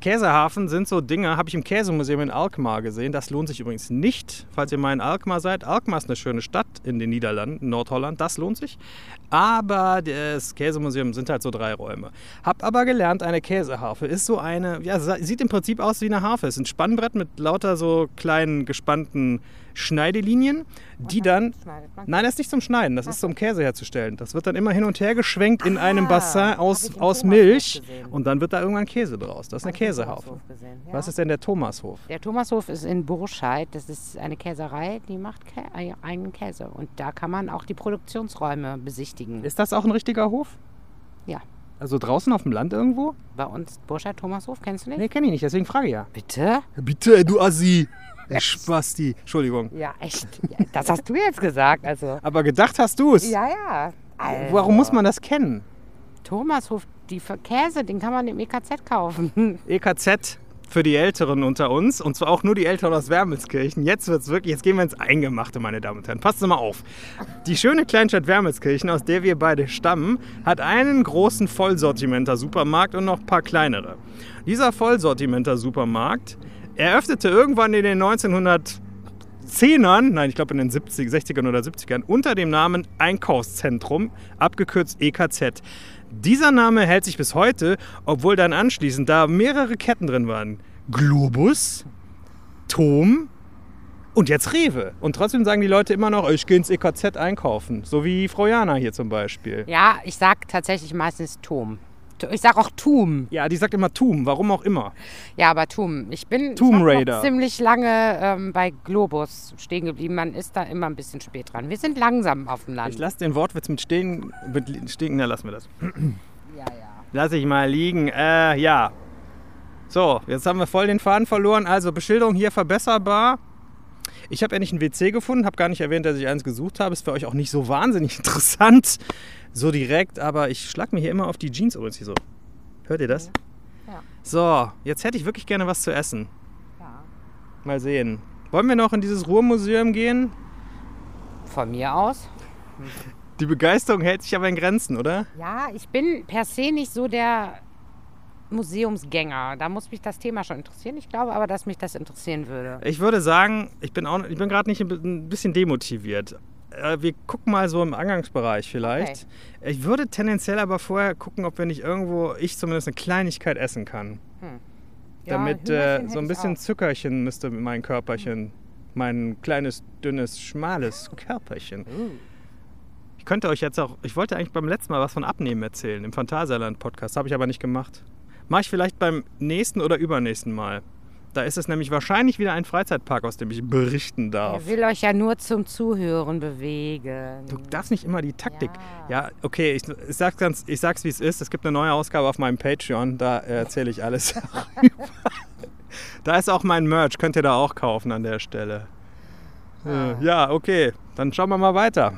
Käsehafen sind so Dinge, habe ich im Käsemuseum in Alkmaar gesehen. Das lohnt sich übrigens nicht, falls ihr mal in Alkmaar seid. Alkmaar ist eine schöne Stadt in den Niederlanden, Nordholland, das lohnt sich. Aber das Käsemuseum sind halt so drei Räume. Hab aber gelernt, eine Käseharfe ist so eine, ja, sieht im Prinzip aus wie eine Harfe. Es ist ein Spannbrett mit lauter so kleinen gespannten Schneidelinien, die dann Nein, das ist nicht zum Schneiden, das ist zum Käse herzustellen. Das wird dann immer hin und her geschwenkt in einem
Ah,
Bassin
hab
aus, aus Milch und dann wird da irgendwann Käse draus. Das ist eine
ja.
Was ist denn der Thomashof?
Der Thomashof ist in Burscheid. Das ist eine Käserei, die macht äh, einen Käse. Und da kann man auch die Produktionsräume besichtigen.
Ist das auch ein richtiger Hof?
Ja.
Also draußen auf dem Land irgendwo?
Bei uns Burscheid Thomashof, kennst du nicht?
Nee, kenne ich nicht, deswegen frage ich ja.
Bitte?
Bitte, ey, du Assi. Ey, Spasti. Entschuldigung.
Ja, echt. Ja, das hast du jetzt gesagt. Also.
Aber gedacht hast du es.
Ja, ja. Also,
Warum muss man das kennen?
Thomashof, die Käse, den kann man im EKZ kaufen.
EKZ für die Älteren unter uns und zwar auch nur die Älteren aus Wermelskirchen. Jetzt wird's wirklich, jetzt gehen wir ins Eingemachte, meine Damen und Herren. Passt mal auf. Die schöne Kleinstadt Wermelskirchen, aus der wir beide stammen, hat einen großen Vollsortimenter Supermarkt und noch ein paar kleinere. Dieser Vollsortimenter Supermarkt eröffnete irgendwann in den 1910ern, nein, ich glaube in den 70, 60ern oder 70ern, unter dem Namen Einkaufszentrum, abgekürzt EKZ. Dieser Name hält sich bis heute, obwohl dann anschließend da mehrere Ketten drin waren. Globus, Tom und jetzt Rewe. Und trotzdem sagen die Leute immer noch, ich gehe ins EKZ einkaufen. So wie Frau Jana hier zum Beispiel.
Ja, ich sag tatsächlich meistens Tum. Ich sag auch Tum.
Ja, die sagt immer Tum, warum auch immer.
Ja, aber Tum. Ich bin
Tomb Raider.
ziemlich lange ähm, bei Globus stehen geblieben. Man ist da immer ein bisschen spät dran. Wir sind langsam auf dem Land.
Ich lasse den Wortwitz mit stehen, mit stehen, na lassen wir das.
ja, ja.
Lass ich mal liegen. Äh, ja. So, jetzt haben wir voll den Faden verloren. Also Beschilderung hier verbesserbar. Ich habe nicht ein WC gefunden, habe gar nicht erwähnt, dass ich eins gesucht habe. Ist für euch auch nicht so wahnsinnig interessant, so direkt. Aber ich schlag mir hier immer auf die Jeans übrigens hier so. Hört ihr das?
Ja.
So, jetzt hätte ich wirklich gerne was zu essen.
ja.
Mal sehen. Wollen wir noch in dieses Ruhrmuseum gehen?
Von mir aus.
Die Begeisterung hält sich aber in Grenzen, oder?
Ja, ich bin per se nicht so der Museumsgänger. Da muss mich das Thema schon interessieren. Ich glaube aber, dass mich das interessieren würde.
Ich würde sagen, ich bin, auch- ich bin gerade nicht ein bisschen demotiviert. Äh, wir gucken mal so im Angangsbereich vielleicht. Ich würde tendenziell aber vorher gucken, ob wir nicht irgendwo, ich zumindest, eine Kleinigkeit essen kann.
Ja,
Damit äh, so ein bisschen. Zuckerchen müsste mein Körperchen, mein kleines, dünnes, schmales Körperchen.
Uh.
Ich könnte euch jetzt auch, ich wollte eigentlich beim letzten Mal was von Abnehmen erzählen, im Phantasialand-Podcast, habe ich aber nicht gemacht. Mache ich vielleicht beim nächsten oder übernächsten Mal. Da ist es nämlich wahrscheinlich wieder ein Freizeitpark, aus dem ich berichten darf.
Er will euch ja nur zum Zuhören bewegen.
Du darfst nicht immer die Taktik.
Ja.
Ja, okay, ich, ich, sag's ganz, ich sag's wie es ist. Es gibt eine neue Ausgabe auf meinem Patreon, da erzähle ich alles. da ist auch mein Merch, könnt ihr da auch kaufen an der Stelle. Äh, Ja, okay, dann schauen wir mal weiter.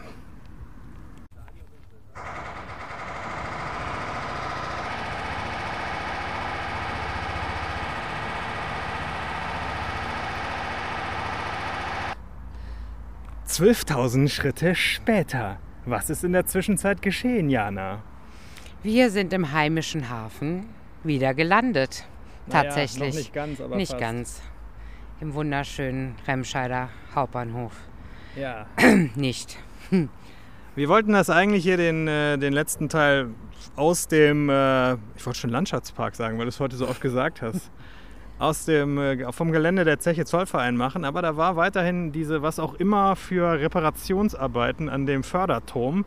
Zwölftausend Schritte später. Was ist in der Zwischenzeit geschehen, Jana?
Wir sind im heimischen Hafen wieder gelandet. Tatsächlich.
Naja, noch nicht ganz, aber
Nicht
fast.
ganz. Im wunderschönen Remscheider Hauptbahnhof.
Ja.
Nicht.
Wir wollten das eigentlich hier den, äh, den letzten Teil aus dem, äh, ich wollte schon Landschaftspark sagen, weil du es heute so oft gesagt hast, aus dem, äh, vom Gelände der Zeche Zollverein machen. Aber da war weiterhin diese, was auch immer für Reparationsarbeiten an dem Förderturm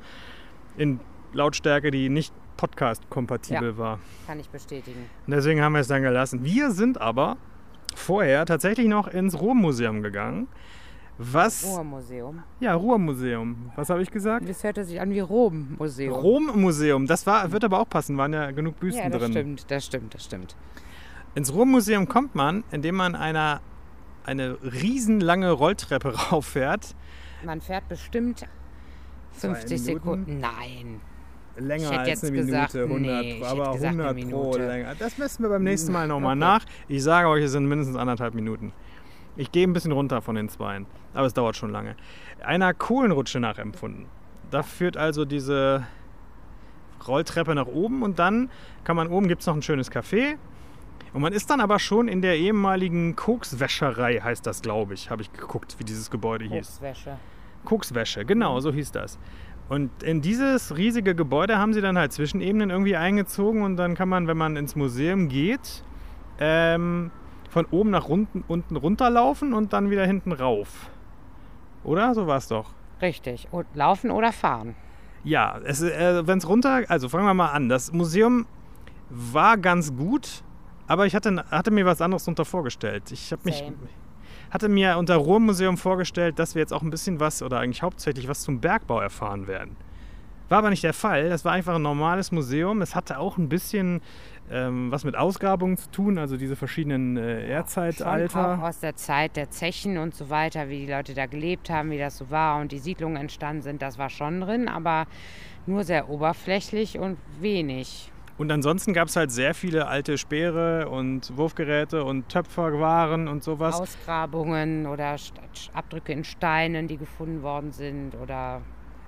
in Lautstärke, die nicht podcast-kompatibel war.
Kann ich bestätigen.
Und deswegen haben wir es dann gelassen. Wir sind aber vorher tatsächlich noch ins Ruhrmuseum gegangen. Was?
Ruhrmuseum.
Ja, Ruhrmuseum. Was habe ich gesagt?
Das hörte sich an wie Rom-Museum.
Rom-Museum. Das war, wird aber auch passen, waren ja genug Büsten
Ja, das
drin.
stimmt, das stimmt, das stimmt.
Ins Ruhrmuseum kommt man, indem man einer, eine riesenlange Rolltreppe rauffährt.
Man fährt bestimmt 50
Minuten?
Sekunden. Nein.
Länger
Ich hätte
als
jetzt
eine Minute,
gesagt,
100,
nee,
aber
gesagt, eine
100 pro länger. Das messen wir beim nächsten Mal nochmal
Okay.
nach. Ich sage euch, es sind mindestens anderthalb Minuten. Ich gehe ein bisschen runter von den Zweien, aber es dauert schon lange. Einer Kohlenrutsche nachempfunden. Da führt also diese Rolltreppe nach oben und dann kann man oben gibt es noch ein schönes Café. Und man ist dann aber schon in der ehemaligen Kokswäscherei, heißt das, glaube ich. Habe ich geguckt, wie dieses Gebäude hieß.
Kokswäsche.
Kokswäsche, genau, so hieß das. Und in dieses riesige Gebäude haben sie dann halt Zwischenebenen irgendwie eingezogen und dann kann man, wenn man ins Museum geht, ähm, von oben nach unten, unten runterlaufen und dann wieder hinten rauf. Oder? So war es doch.
Richtig. Und laufen oder fahren.
Ja, äh, wenn es runter, also fangen wir mal an. Das Museum war ganz gut, aber ich hatte, hatte mir was anderes darunter vorgestellt. Ich habe mich hatte mir unter Ruhrmuseum vorgestellt, dass wir jetzt auch ein bisschen was oder eigentlich hauptsächlich was zum Bergbau erfahren werden. War aber nicht der Fall. Das war einfach ein normales Museum. Es hatte auch ein bisschen ähm, was mit Ausgrabungen zu tun, also diese verschiedenen äh,
Schon auch
Erdzeitalter.
aus der Zeit der Zechen und so weiter, wie die Leute da gelebt haben, wie das so war und die Siedlungen entstanden sind, das war schon drin, aber nur sehr oberflächlich und wenig.
Und ansonsten gab es halt sehr viele alte Speere und Wurfgeräte und Töpferwaren und sowas.
Ausgrabungen oder Abdrücke in Steinen, die gefunden worden sind oder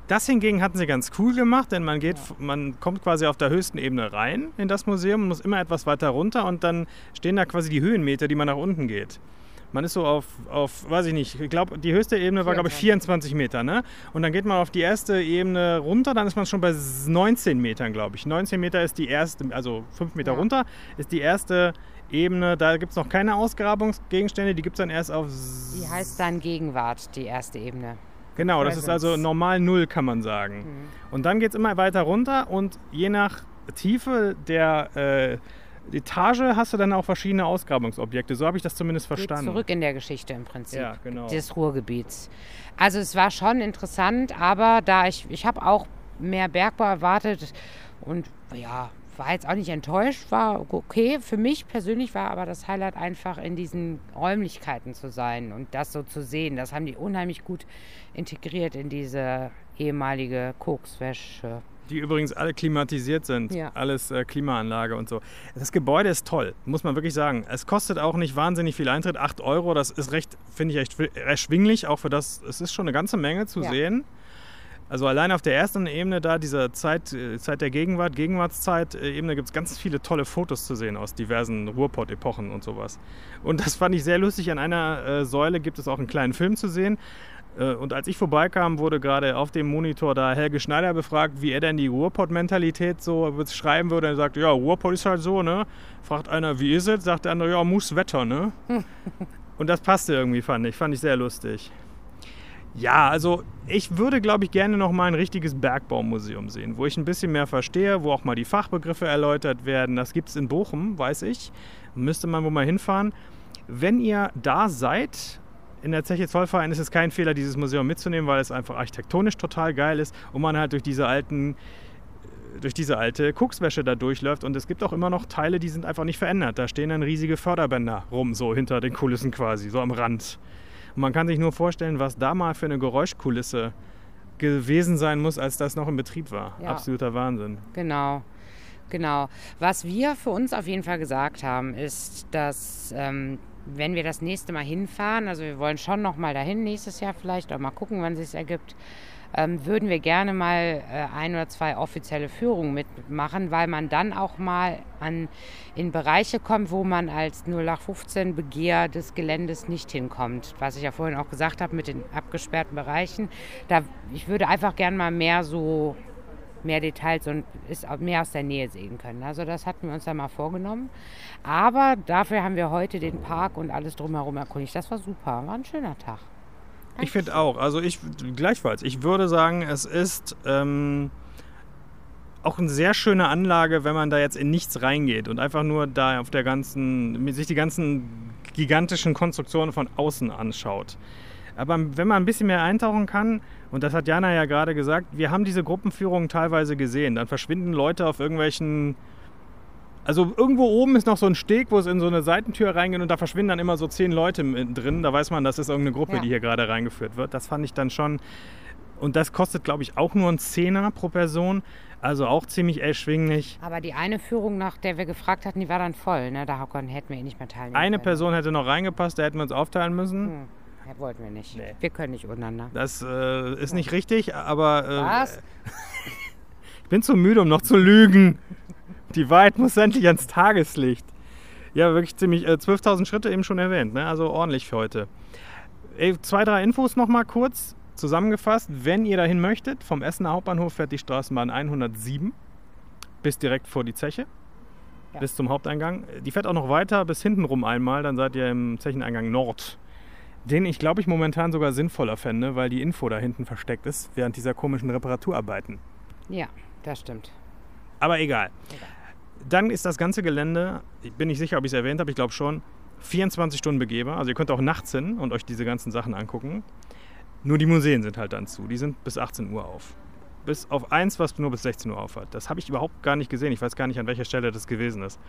Das hingegen hatten sie ganz cool gemacht, denn man, geht, man kommt quasi auf der höchsten Ebene rein in das Museum muss immer etwas weiter runter und dann stehen da quasi die Höhenmeter, die man nach unten geht. Man ist so auf, auf weiß ich nicht, ich glaube, die höchste Ebene war, glaube ich, 24 Meter. Ne? Und dann geht man auf die erste Ebene runter, dann ist man schon bei 19 Metern, glaube ich. 19 Meter ist die erste, also 5 Meter
Ja.
runter ist die erste Ebene. Da gibt es noch keine Ausgrabungsgegenstände, die gibt es dann erst auf
wie heißt dann Gegenwart, die erste Ebene?
Genau, das ist also normal Null, kann man sagen. Und dann geht es immer weiter runter und je nach Tiefe der äh, Etage hast du dann auch verschiedene Ausgrabungsobjekte. So habe ich das zumindest
Geht
verstanden.
zurück in der Geschichte im Prinzip
Ja, genau.
des Ruhrgebiets. Also es war schon interessant, aber da ich, ich habe auch mehr Bergbau erwartet und ja, war jetzt auch nicht enttäuscht, war okay. Für mich persönlich war aber das Highlight einfach in diesen Räumlichkeiten zu sein und das so zu sehen. Das haben die unheimlich gut integriert in diese ehemalige Kokswäsche.
Die übrigens alle klimatisiert sind.
Ja.
Alles äh, Klimaanlage und so. Das Gebäude ist toll, muss man wirklich sagen. Es kostet auch nicht wahnsinnig viel Eintritt. 8 Euro, das ist recht, finde ich, echt erschwinglich. Auch für das, es ist schon eine ganze Menge zu
Ja.
sehen. Also allein auf der ersten Ebene da, dieser Zeit, äh, Zeit der Gegenwart, Gegenwartszeit-Ebene, gibt es ganz viele tolle Fotos zu sehen aus diversen Ruhrpott-Epochen und sowas. Und das fand ich sehr lustig. An einer äh, Säule gibt es auch einen kleinen Film zu sehen. Äh, und als ich vorbeikam, wurde gerade auf dem Monitor da Helge Schneider befragt, wie er denn die Ruhrpott-Mentalität so beschreiben würde. Er sagt, ja, Ruhrpott ist halt so, ne? Fragt einer, wie ist es? Sagt der andere, ja, muss Wetter, ne? und das passte irgendwie, fand ich. Fand ich sehr lustig. Ja, also ich würde, glaube ich, gerne noch mal ein richtiges Bergbaumuseum sehen, wo ich ein bisschen mehr verstehe, wo auch mal die Fachbegriffe erläutert werden. Das gibt es in Bochum, weiß ich. Müsste man wohl mal hinfahren. Wenn ihr da seid, in der Zeche Zollverein ist es kein Fehler, dieses Museum mitzunehmen, weil es einfach architektonisch total geil ist und man halt durch diese alten durch diese alte Kuckswäsche da durchläuft und es gibt auch immer noch Teile, die sind einfach nicht verändert. Da stehen dann riesige Förderbänder rum, so hinter den Kulissen quasi, so am Rand. Und man kann sich nur vorstellen, was da mal für eine Geräuschkulisse gewesen sein muss, als das noch in Betrieb war. Ja. Absoluter Wahnsinn.
Genau. Genau. Was wir für uns auf jeden Fall gesagt haben, ist, dass ähm, wenn wir das nächste Mal hinfahren, also wir wollen schon noch mal dahin nächstes Jahr vielleicht, auch mal gucken, wann es sich ergibt, ähm, würden wir gerne mal äh, ein oder zwei offizielle Führungen mitmachen, weil man dann auch mal an, in Bereiche kommt, wo man als 0815 Begehr des Geländes nicht hinkommt. Was ich ja vorhin auch gesagt habe mit den abgesperrten Bereichen. Da, ich würde einfach gerne mal mehr so mehr Details und ist mehr aus der Nähe sehen können. Also das hatten wir uns dann mal vorgenommen. Aber dafür haben wir heute den Park und alles drumherum erkundigt. Das war super, war ein schöner Tag.
Ich finde auch, also ich gleichfalls. Ich würde sagen, es ist ähm, auch eine sehr schöne Anlage, wenn man da jetzt in nichts reingeht und einfach nur da auf der ganzen, sich die ganzen gigantischen Konstruktionen von außen anschaut. Aber wenn man ein bisschen mehr eintauchen kann, und das hat Jana ja gerade gesagt, wir haben diese Gruppenführungen teilweise gesehen. Dann verschwinden Leute auf irgendwelchen also irgendwo oben ist noch so ein Steg, wo es in so eine Seitentür reingeht und da verschwinden dann immer so zehn Leute drin. Da weiß man, das ist irgendeine Gruppe, ja. die hier gerade reingeführt wird. Das fand ich dann schon. Und das kostet, glaube ich, auch nur ein Zehner pro Person. Also auch ziemlich erschwinglich.
Aber die eine Führung, nach der wir gefragt hatten, die war dann voll. Ne? Da hätten wir eh nicht mehr teilnehmen
Eine können. Person hätte noch reingepasst, da hätten wir uns aufteilen müssen. Hm.
Wollten wir nicht. Nee. Wir können nicht untereinander.
Das äh, ist nicht richtig, aber. Äh, Was? ich bin zu müde, um noch zu lügen. Die Wahrheit muss endlich ans Tageslicht. Ja, wirklich ziemlich äh, 12.000 Schritte eben schon erwähnt, ne? also ordentlich für heute. Ey, zwei, drei Infos noch mal kurz zusammengefasst. Wenn ihr dahin möchtet, vom Essener Hauptbahnhof fährt die Straßenbahn 107 bis direkt vor die Zeche, ja. bis zum Haupteingang. Die fährt auch noch weiter bis hinten rum einmal, dann seid ihr im Zecheneingang Nord. Den ich glaube ich momentan sogar sinnvoller fände, weil die Info da hinten versteckt ist während dieser komischen Reparaturarbeiten.
Ja, das stimmt.
Aber egal. egal. Dann ist das ganze Gelände, ich bin nicht sicher, ob ich es erwähnt habe, ich glaube schon, 24 Stunden begehbar. Also ihr könnt auch nachts hin und euch diese ganzen Sachen angucken. Nur die Museen sind halt dann zu. Die sind bis 18 Uhr auf. Bis auf eins, was nur bis 16 Uhr auf hat. Das habe ich überhaupt gar nicht gesehen. Ich weiß gar nicht, an welcher Stelle das gewesen ist.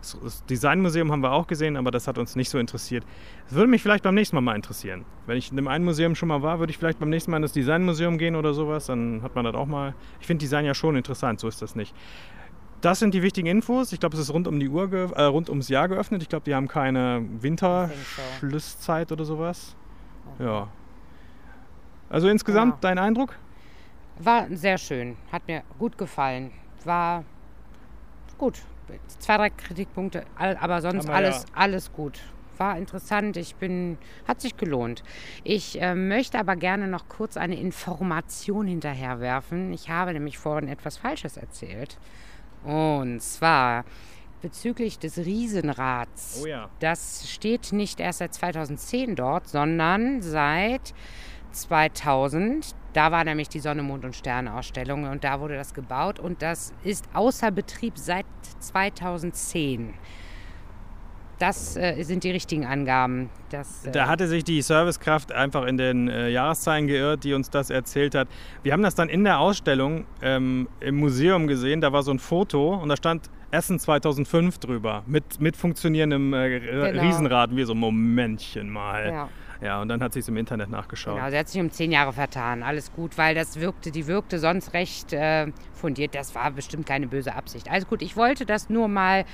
Das Designmuseum haben wir auch gesehen, aber das hat uns nicht so interessiert. Das würde mich vielleicht beim nächsten Mal mal interessieren. Wenn ich in dem einen Museum schon mal war, würde ich vielleicht beim nächsten Mal in das Designmuseum gehen oder sowas. Dann hat man das auch mal. Ich finde Design ja schon interessant, so ist das nicht. Das sind die wichtigen Infos. Ich glaube, es ist rund um die Uhr, äh, rund ums Jahr geöffnet. Ich glaube, die haben keine Winterschlusszeit oder sowas. Ja. Also insgesamt ja. dein Eindruck?
War sehr schön, hat mir gut gefallen. War gut. Zwei, drei Kritikpunkte, aber sonst aber alles, ja. alles gut. War interessant, ich bin, hat sich gelohnt. Ich äh, möchte aber gerne noch kurz eine Information hinterherwerfen. Ich habe nämlich vorhin etwas Falsches erzählt. Und zwar bezüglich des Riesenrads.
Oh ja.
Das steht nicht erst seit 2010 dort, sondern seit 2000. Da war nämlich die Sonne, Mond und Sterne Ausstellung und da wurde das gebaut und das ist außer Betrieb seit 2010. Das äh, sind die richtigen Angaben. Das,
äh da hatte sich die Servicekraft einfach in den äh, Jahreszahlen geirrt, die uns das erzählt hat. Wir haben das dann in der Ausstellung ähm, im Museum gesehen. Da war so ein Foto und da stand Essen 2005 drüber mit, mit funktionierendem äh, genau. Riesenrad. Wir so, Momentchen mal. Ja. Ja, und dann hat sie es im Internet nachgeschaut.
Genau, sie hat sich um zehn Jahre vertan. Alles gut, weil das wirkte, die wirkte sonst recht äh, fundiert. Das war bestimmt keine böse Absicht. Also gut, ich wollte das nur mal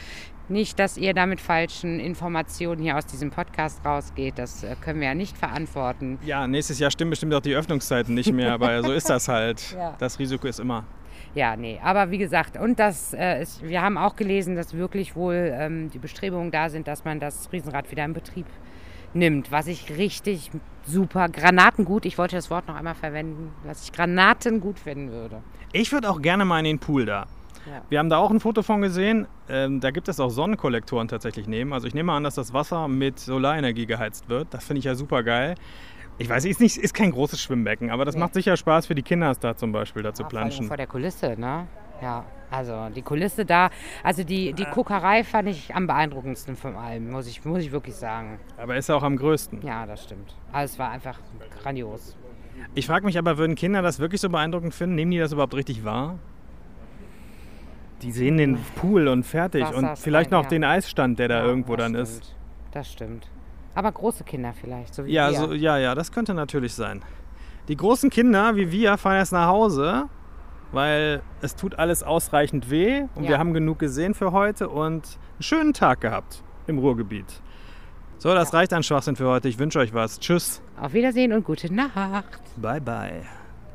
nicht, dass ihr da mit falschen Informationen hier aus diesem Podcast rausgeht. Das äh, können wir ja nicht verantworten.
Ja, nächstes Jahr stimmen bestimmt auch die Öffnungszeiten nicht mehr, aber so ist das halt. Ja. Das Risiko ist immer.
Ja, nee, aber wie gesagt, und das äh, ist, wir haben auch gelesen, dass wirklich wohl ähm, die Bestrebungen da sind, dass man das Riesenrad wieder in Betrieb nimmt, was ich richtig super, Granatengut, ich wollte das Wort noch einmal verwenden, was ich Granatengut finden würde.
Ich würde auch gerne mal in den Pool da.
Ja.
Wir haben da auch ein Foto von gesehen. Ähm, da gibt es auch Sonnenkollektoren tatsächlich neben. Also ich nehme an, dass das Wasser mit Solarenergie geheizt wird. Das finde ich ja super geil. Ich weiß, ist nicht, ist kein großes Schwimmbecken, aber das
Nee.
macht sicher Spaß für die Kinder, da zum Beispiel da zu
Ja,
planschen.
Vor der Kulisse, ne? Ja, also die Kulisse da, also die, die Kokerei fand ich am beeindruckendsten von allem, muss ich, muss ich wirklich sagen.
Aber ist ja auch am größten.
Ja, das stimmt. Also es war einfach grandios.
Ich frage mich aber, würden Kinder das wirklich so beeindruckend finden? Nehmen die das überhaupt richtig wahr? Die sehen den Pool und fertig und vielleicht noch
ja.
den Eisstand, der da
Ja,
irgendwo dann
stimmt.
ist.
Das stimmt. Aber große Kinder vielleicht, so wie
Ja,
wir.
so, ja, ja, das könnte natürlich sein. Die großen Kinder wie wir fahren jetzt nach Hause, weil es tut alles ausreichend weh und
Ja.
wir haben genug gesehen für heute und einen schönen Tag gehabt im Ruhrgebiet. So, das
Ja.
reicht an Schwachsinn für heute. Ich wünsche euch was. Tschüss.
Auf Wiedersehen und gute Nacht.
Bye, bye.